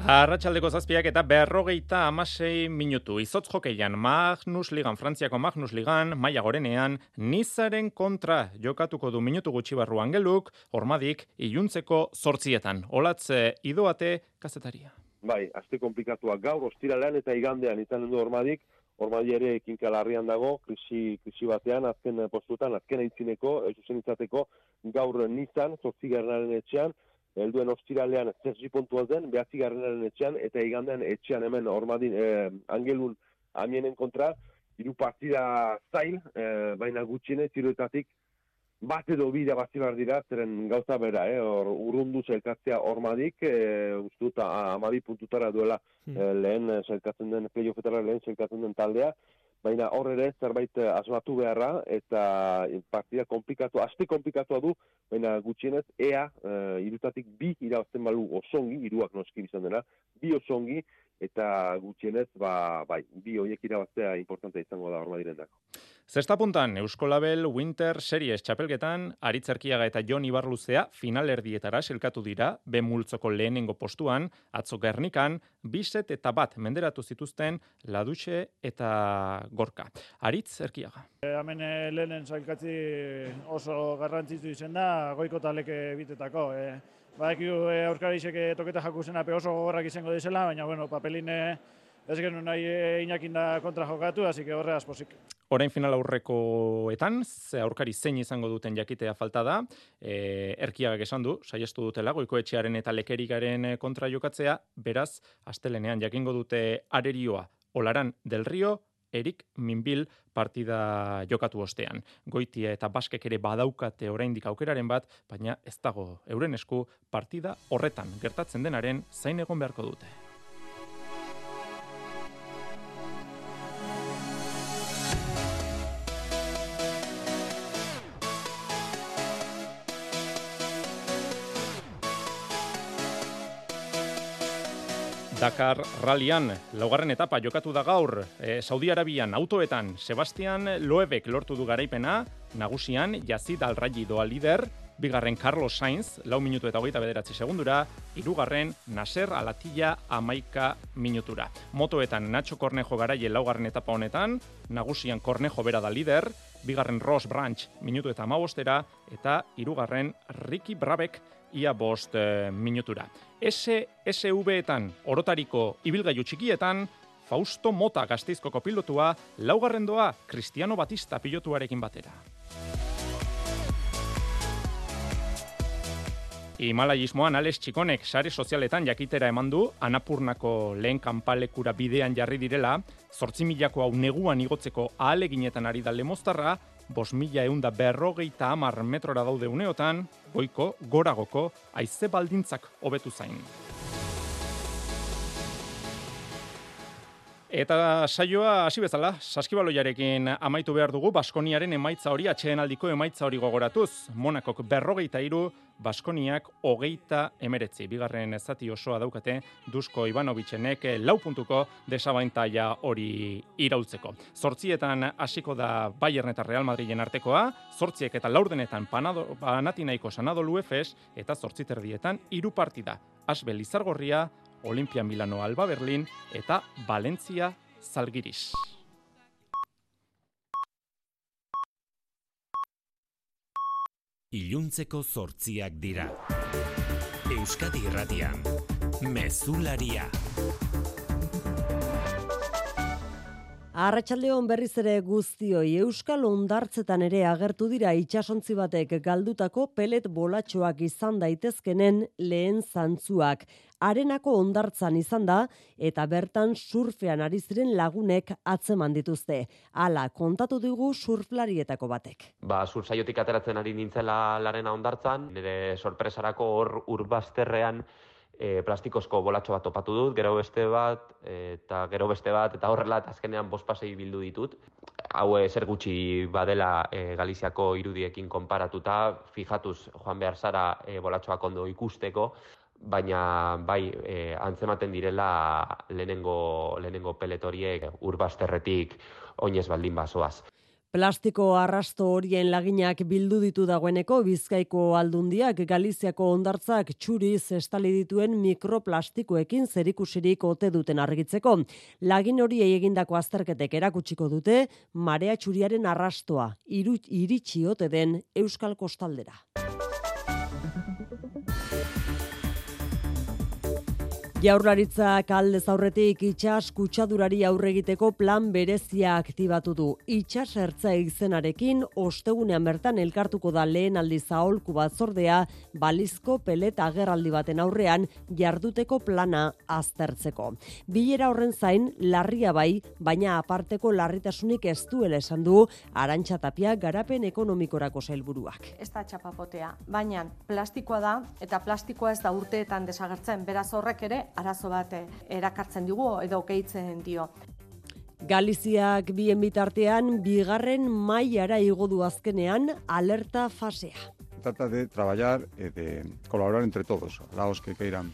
Arratxaldeko zazpiak eta berrogeita amasei minutu. Izotz jokeian Magnus Ligan, Frantziako Magnus Ligan, maia gorenean, nizaren kontra jokatuko du minutu gutxi barruan geluk, ormadik, iluntzeko zortzietan. Olatze, idoate, kazetaria. Bai, azte komplikatua gaur, ostiralean eta igandean izan du ormadik, ormadi ere kinkalarrian dago, krisi, krisi batean, azken postutan, azken aintzineko, zuzen izateko, gaur nizan, zortzi etxean, helduen ostiralean zerzi puntua zen, behatzi etxean, eta igandean etxean hemen ormadin eh, angelun amienen kontra, hiru partida zain, eh, baina gutxienez, iruetatik, bat edo bidea bat zibar dira, zeren gauza bera, eh? Or, urrundu zelkatzea ormadik, e, ustut, amabi puntutara duela hmm. e, lehen zelkatzen den, playoffetara lehen zelkatzen den taldea, baina hor ere zerbait asmatu beharra, eta partida komplikatu, aste komplikatu du, baina gutxienez, ea, e, irutatik bi irabazten balu osongi, iruak noski izan dena, bi osongi, eta gutxienez, ba, bai, bi horiek irabaztea importantea izango da horma direndako. Zesta puntan, Euskolabel Winter Series txapelgetan, Aritzerkiaga eta Jon Ibarluzea finalerdietara selkatu dira, multzoko lehenengo postuan, atzo gernikan, biset eta bat menderatu zituzten ladutxe eta gorka. Aritz Erkiaga. E, hemen e, lehenen zailkatzi oso garrantzitu izen da, goiko taleke bitetako. E, Badakigu e, Euskarisek e, toketa jakuzen ape oso gogorrak izango dizela, baina bueno, papelin ez genuen nahi e, inakin da kontra jokatu, hasi que horre aspozik. Orain final aurrekoetan, ze aurkari zein izango duten jakitea falta da, e, erkiagak esan du, saiestu dutela, goiko etxearen eta lekerigaren kontra jokatzea, beraz, astelenean jakingo dute arerioa, olaran del rio, Erik Minbil partida jokatu ostean. Goitia eta baskek ere badaukate oraindik aukeraren bat, baina ez dago euren esku partida horretan gertatzen denaren zain egon beharko dute. Dakar Rallyan, laugarren etapa jokatu da gaur, e, Saudi Arabian autoetan Sebastian Loebek lortu du garaipena, nagusian Yazid Alraji doa lider, bigarren Carlos Sainz, lau minutu eta hogeita bederatzi segundura, irugarren Nasser Alatilla amaika minutura. Motoetan Nacho Cornejo garaie laugarren etapa honetan, nagusian Cornejo bera da lider, bigarren Ross Branch minutu eta amabostera, eta irugarren Ricky Brabek ia bost e, minutura. SSV-etan orotariko ibilgailu txikietan, Fausto Mota gazteizkoko pilotua, laugarren doa Cristiano Batista pilotuarekin batera. Himalajismoan Alex Txikonek sare sozialetan jakitera eman du, Anapurnako lehen kanpalekura bidean jarri direla, zortzi milako hau neguan igotzeko ahaleginetan ari da lemoztarra, bos mila eunda berrogeita amar metrora daude uneotan, goiko, goragoko, aize baldintzak hobetu zain. Eta saioa hasi bezala, saskibaloiarekin amaitu behar dugu, Baskoniaren emaitza hori, atxeen aldiko emaitza hori gogoratuz. Monakok berrogeita iru, Baskoniak hogeita emeretzi. Bigarren ezati osoa daukate, Dusko Ivanovitzenek lau puntuko desabaintaia hori iraultzeko. Zortzietan hasiko da Bayern eta Real Madriden artekoa, zortziek eta laurdenetan panado, panatinaiko sanadolu efes, eta zortziterdietan hiru partida. Asbel Izargorria, Olimpia Milano Alba Berlin eta Valentzia Zalgiris. Iluntzeko zortziak dira. Euskadi Irratian, Mezularia. Arratxaldeon berriz ere guztioi Euskal Ondartzetan ere agertu dira itsasontzi batek galdutako pelet bolatxoak izan daitezkenen lehen zantzuak. Arenako ondartzan izan da eta bertan surfean ari ziren lagunek atzeman dituzte. Hala kontatu digu surflarietako batek. Ba, sursaiotik ateratzen ari nintzela larena ondartzan, nire sorpresarako hor urbazterrean e, plastikozko bolatxo bat topatu dut, gero beste bat, eta gero beste bat, eta horrela, eta azkenean bospasei bildu ditut. Hau e, zer gutxi badela e, Galiziako irudiekin konparatuta, fijatuz joan behar zara e, bolatxoak ondo ikusteko, baina bai e, antzematen direla lehenengo, lehenengo peletoriek urbazterretik oinez baldin bazoaz. Plastiko arrasto horien laginak bildu ditu dagoeneko Bizkaiko aldundiak Galiziako ondartzak txuriz estali dituen mikroplastikoekin zerikusirik ote duten argitzeko. Lagin horiei egindako azterketek erakutsiko dute marea txuriaren arrastoa iritsi ote den Euskal Kostaldera. Jaurlaritzak aldez aurretik itxas kutsadurari aurre egiteko plan berezia aktibatu du. Itxas ertza izenarekin ostegunean bertan elkartuko da lehen aldi zaholku batzordea balizko pelet agerraldi baten aurrean jarduteko plana aztertzeko. Bilera horren zain larria bai, baina aparteko larritasunik ez duela esan du Arantxa Tapia garapen ekonomikorako sailburuak. Ez da txapapotea, baina plastikoa da eta plastikoa ez da urteetan desagertzen, beraz horrek ere arazo bat eh, erakartzen digu edo gehitzen dio. Galiziak bien bitartean bigarren mailara igo du azkenean alerta fasea. Trata de trabajar, eh, de colaborar entre todos, laos que queiran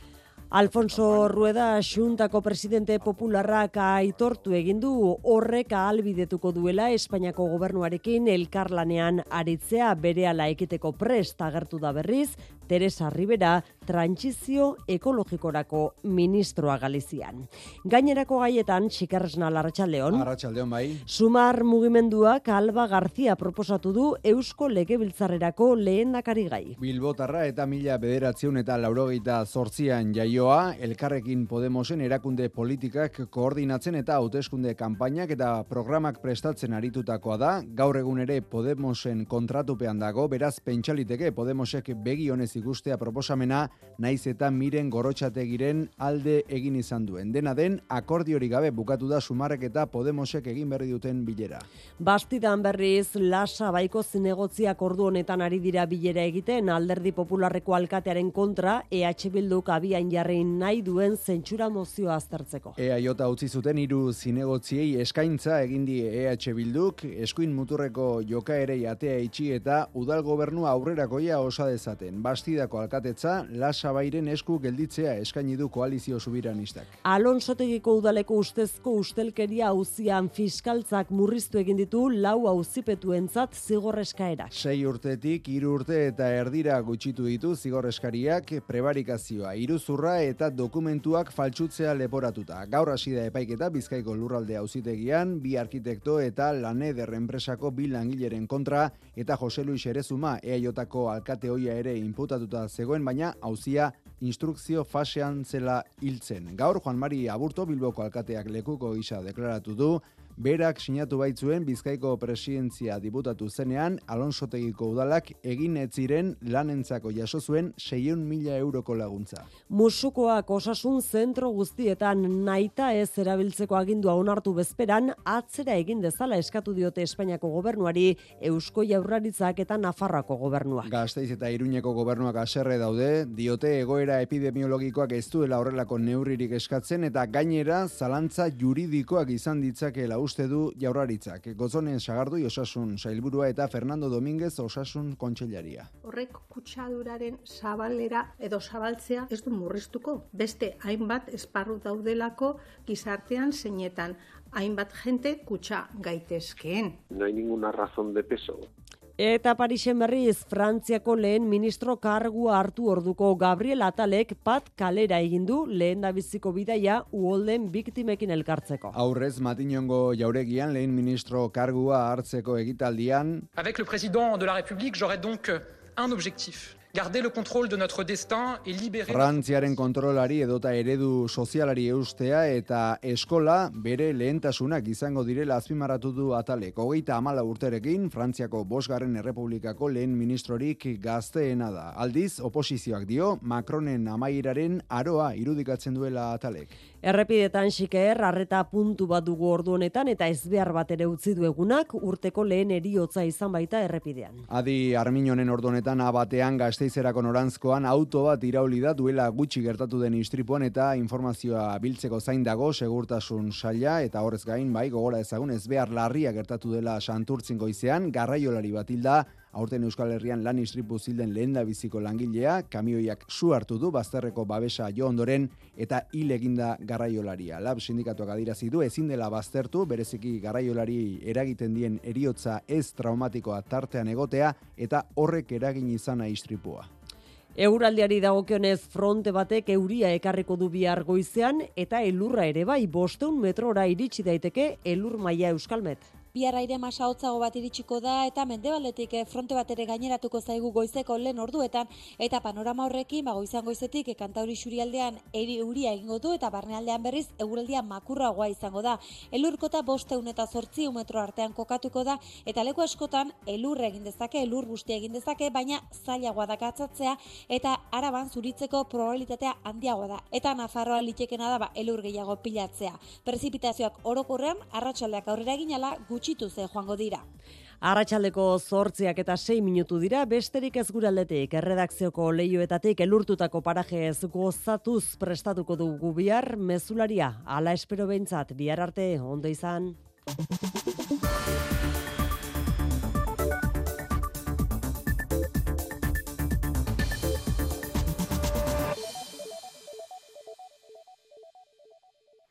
Alfonso Rueda Xuntako presidente popularrak aitortu egin du horrek ahalbidetuko duela Espainiako gobernuarekin elkarlanean aritzea berehala ekiteko prest agertu da berriz Teresa Rivera trantsizio ekologikorako ministroa Galizian. Gainerako gaietan Xikarresna Larratsaldeon. Arratsaldeon bai. Sumar mugimenduak Alba García proposatu du Eusko Legebiltzarrerako lehendakari gai. Bilbotarra eta mila bederatziun eta laurogeita zortzian jaio saioa, elkarrekin Podemosen erakunde politikak koordinatzen eta hauteskunde kanpainak eta programak prestatzen aritutakoa da. Gaur egun ere Podemosen kontratupean dago, beraz pentsaliteke Podemosek begi honez ikustea proposamena, naiz eta miren gorotxategiren alde egin izan duen. Dena den, akordiori gabe bukatu da sumarrek eta Podemosek egin berri duten bilera. Bastidan berriz, lasa baiko zinegotziak ordu honetan ari dira bilera egiten alderdi popularreko alkatearen kontra EH Bilduk abian jarri nahi duen zentsura mozioa aztertzeko. EAJ utzi zuten hiru zinegotziei eskaintza egin die EH Bilduk, eskuin muturreko jokaerei atea itxi eta udal gobernu aurrerakoia osa dezaten. Bastidako alkatetza lasa bairen esku gelditzea eskaini du koalizio subiranistak. Alonsotegiko udaleko ustezko ustelkeria auzian fiskaltzak murriztu egin ditu lau auzipetuentzat zigor eskaerak. Sei urtetik, hiru urte eta erdira gutxitu ditu zigor eskariak prebarikazioa, iruzurra eta dokumentuak faltsutzea leporatuta. Gaur hasi da epaiketa Bizkaiko lurralde auzitegian bi arkitekto eta Laneder enpresako bi langileren kontra eta Jose Luis Erezuma EAJko alkate hoia ere inputatuta zegoen baina auzia instrukzio fasean zela hiltzen. Gaur Juan Mari Aburto Bilboko alkateak lekuko gisa deklaratu du Berak sinatu baitzuen Bizkaiko presidentzia diputatu zenean, Alonsotegiko udalak egin ez ziren lanentzako jaso zuen 600.000 euroko laguntza. Musukoak osasun zentro guztietan naita ez erabiltzeko agindua onartu bezperan, atzera egin dezala eskatu diote Espainiako gobernuari Eusko Jaurlaritzak eta Nafarrako gobernua. Gasteiz eta Iruñeko gobernuak aserre daude, diote egoera epidemiologikoak ez duela horrelako neurririk eskatzen eta gainera zalantza juridikoak izan ditzakela uste du Jaurlaritzak. Gozonen sagardu osasun sailburua eta Fernando Dominguez osasun kontseilaria. Horrek kutsaduraren zabalera edo zabaltzea ez du murriztuko. Beste hainbat esparru daudelako gizartean zeinetan hainbat jente kutsa gaitezkeen. No hay ninguna razón de peso Eta Parisen berriz, Frantziako lehen ministro kargua hartu orduko Gabriel Atalek pat kalera egin du lehen da biziko bidaia uolden biktimekin elkartzeko. Aurrez Matinongo jauregian lehen ministro kargua hartzeko egitaldian. Avec le président de la République, j'aurai donc un objectif garder le contrôle de notre destin et libérer Frantziaren kontrolari edota eredu sozialari eustea eta eskola bere lehentasunak izango direla azpimarratu du atalek. Hogeita amala urterekin, Frantziako bosgarren errepublikako lehen ministrorik gazteena da. Aldiz, oposizioak dio, Macronen amairaren aroa irudikatzen duela atalek. Errepidetan xiker, arreta puntu bat dugu ordu honetan eta ez behar bat ere utzi du egunak urteko lehen eriotza izan baita errepidean. Adi Arminonen ordu honetan abatean gazteizerako norantzkoan auto bat irauli da duela gutxi gertatu den istripuan eta informazioa biltzeko zain dago segurtasun saila eta horrez gain bai gogora ezagun ez behar larria gertatu dela santurtzin goizean garraiolari bat hilda aurten Euskal Herrian lan istripu zilden lehen da biziko langilea, kamioiak su hartu du bazterreko babesa jo ondoren eta hil eginda garraiolaria. Lab sindikatuak adirazi du ezin dela baztertu, bereziki garraiolari eragiten dien eriotza ez traumatikoa tartean egotea eta horrek eragin izana istripua. Euraldiari dagokionez fronte batek euria ekarriko du bihar goizean eta elurra ere bai bosteun metrora iritsi daiteke elur maila euskalmet. Bihar aire masa hotzago bat iritsiko da eta mendebaldetik eh, fronte bat ere gaineratuko zaigu goizeko lehen orduetan eta panorama horrekin ba goizan goizetik eh, kantauri xurialdean eri euria egingo du eta barnealdean berriz eguraldia makurragoa izango da. Elurkota bosteun eta zortzi metro artean kokatuko da eta leku askotan elur egin dezake, elur busti egin dezake, baina zailagoa da katzatzea eta araban zuritzeko probabilitatea handiagoa da. Eta Nafarroa litekena da ba, elur gehiago pilatzea. Prezipitazioak orokorrean arratsaldeak aurrera eginala gutxitu ze joango dira. Arratxaldeko zortziak eta sei minutu dira, besterik ez guraldetik, erredakzioko leioetatik elurtutako paraje ez gozatuz prestatuko dugu bihar, mezularia, ala espero behintzat, bihar arte, ondo izan.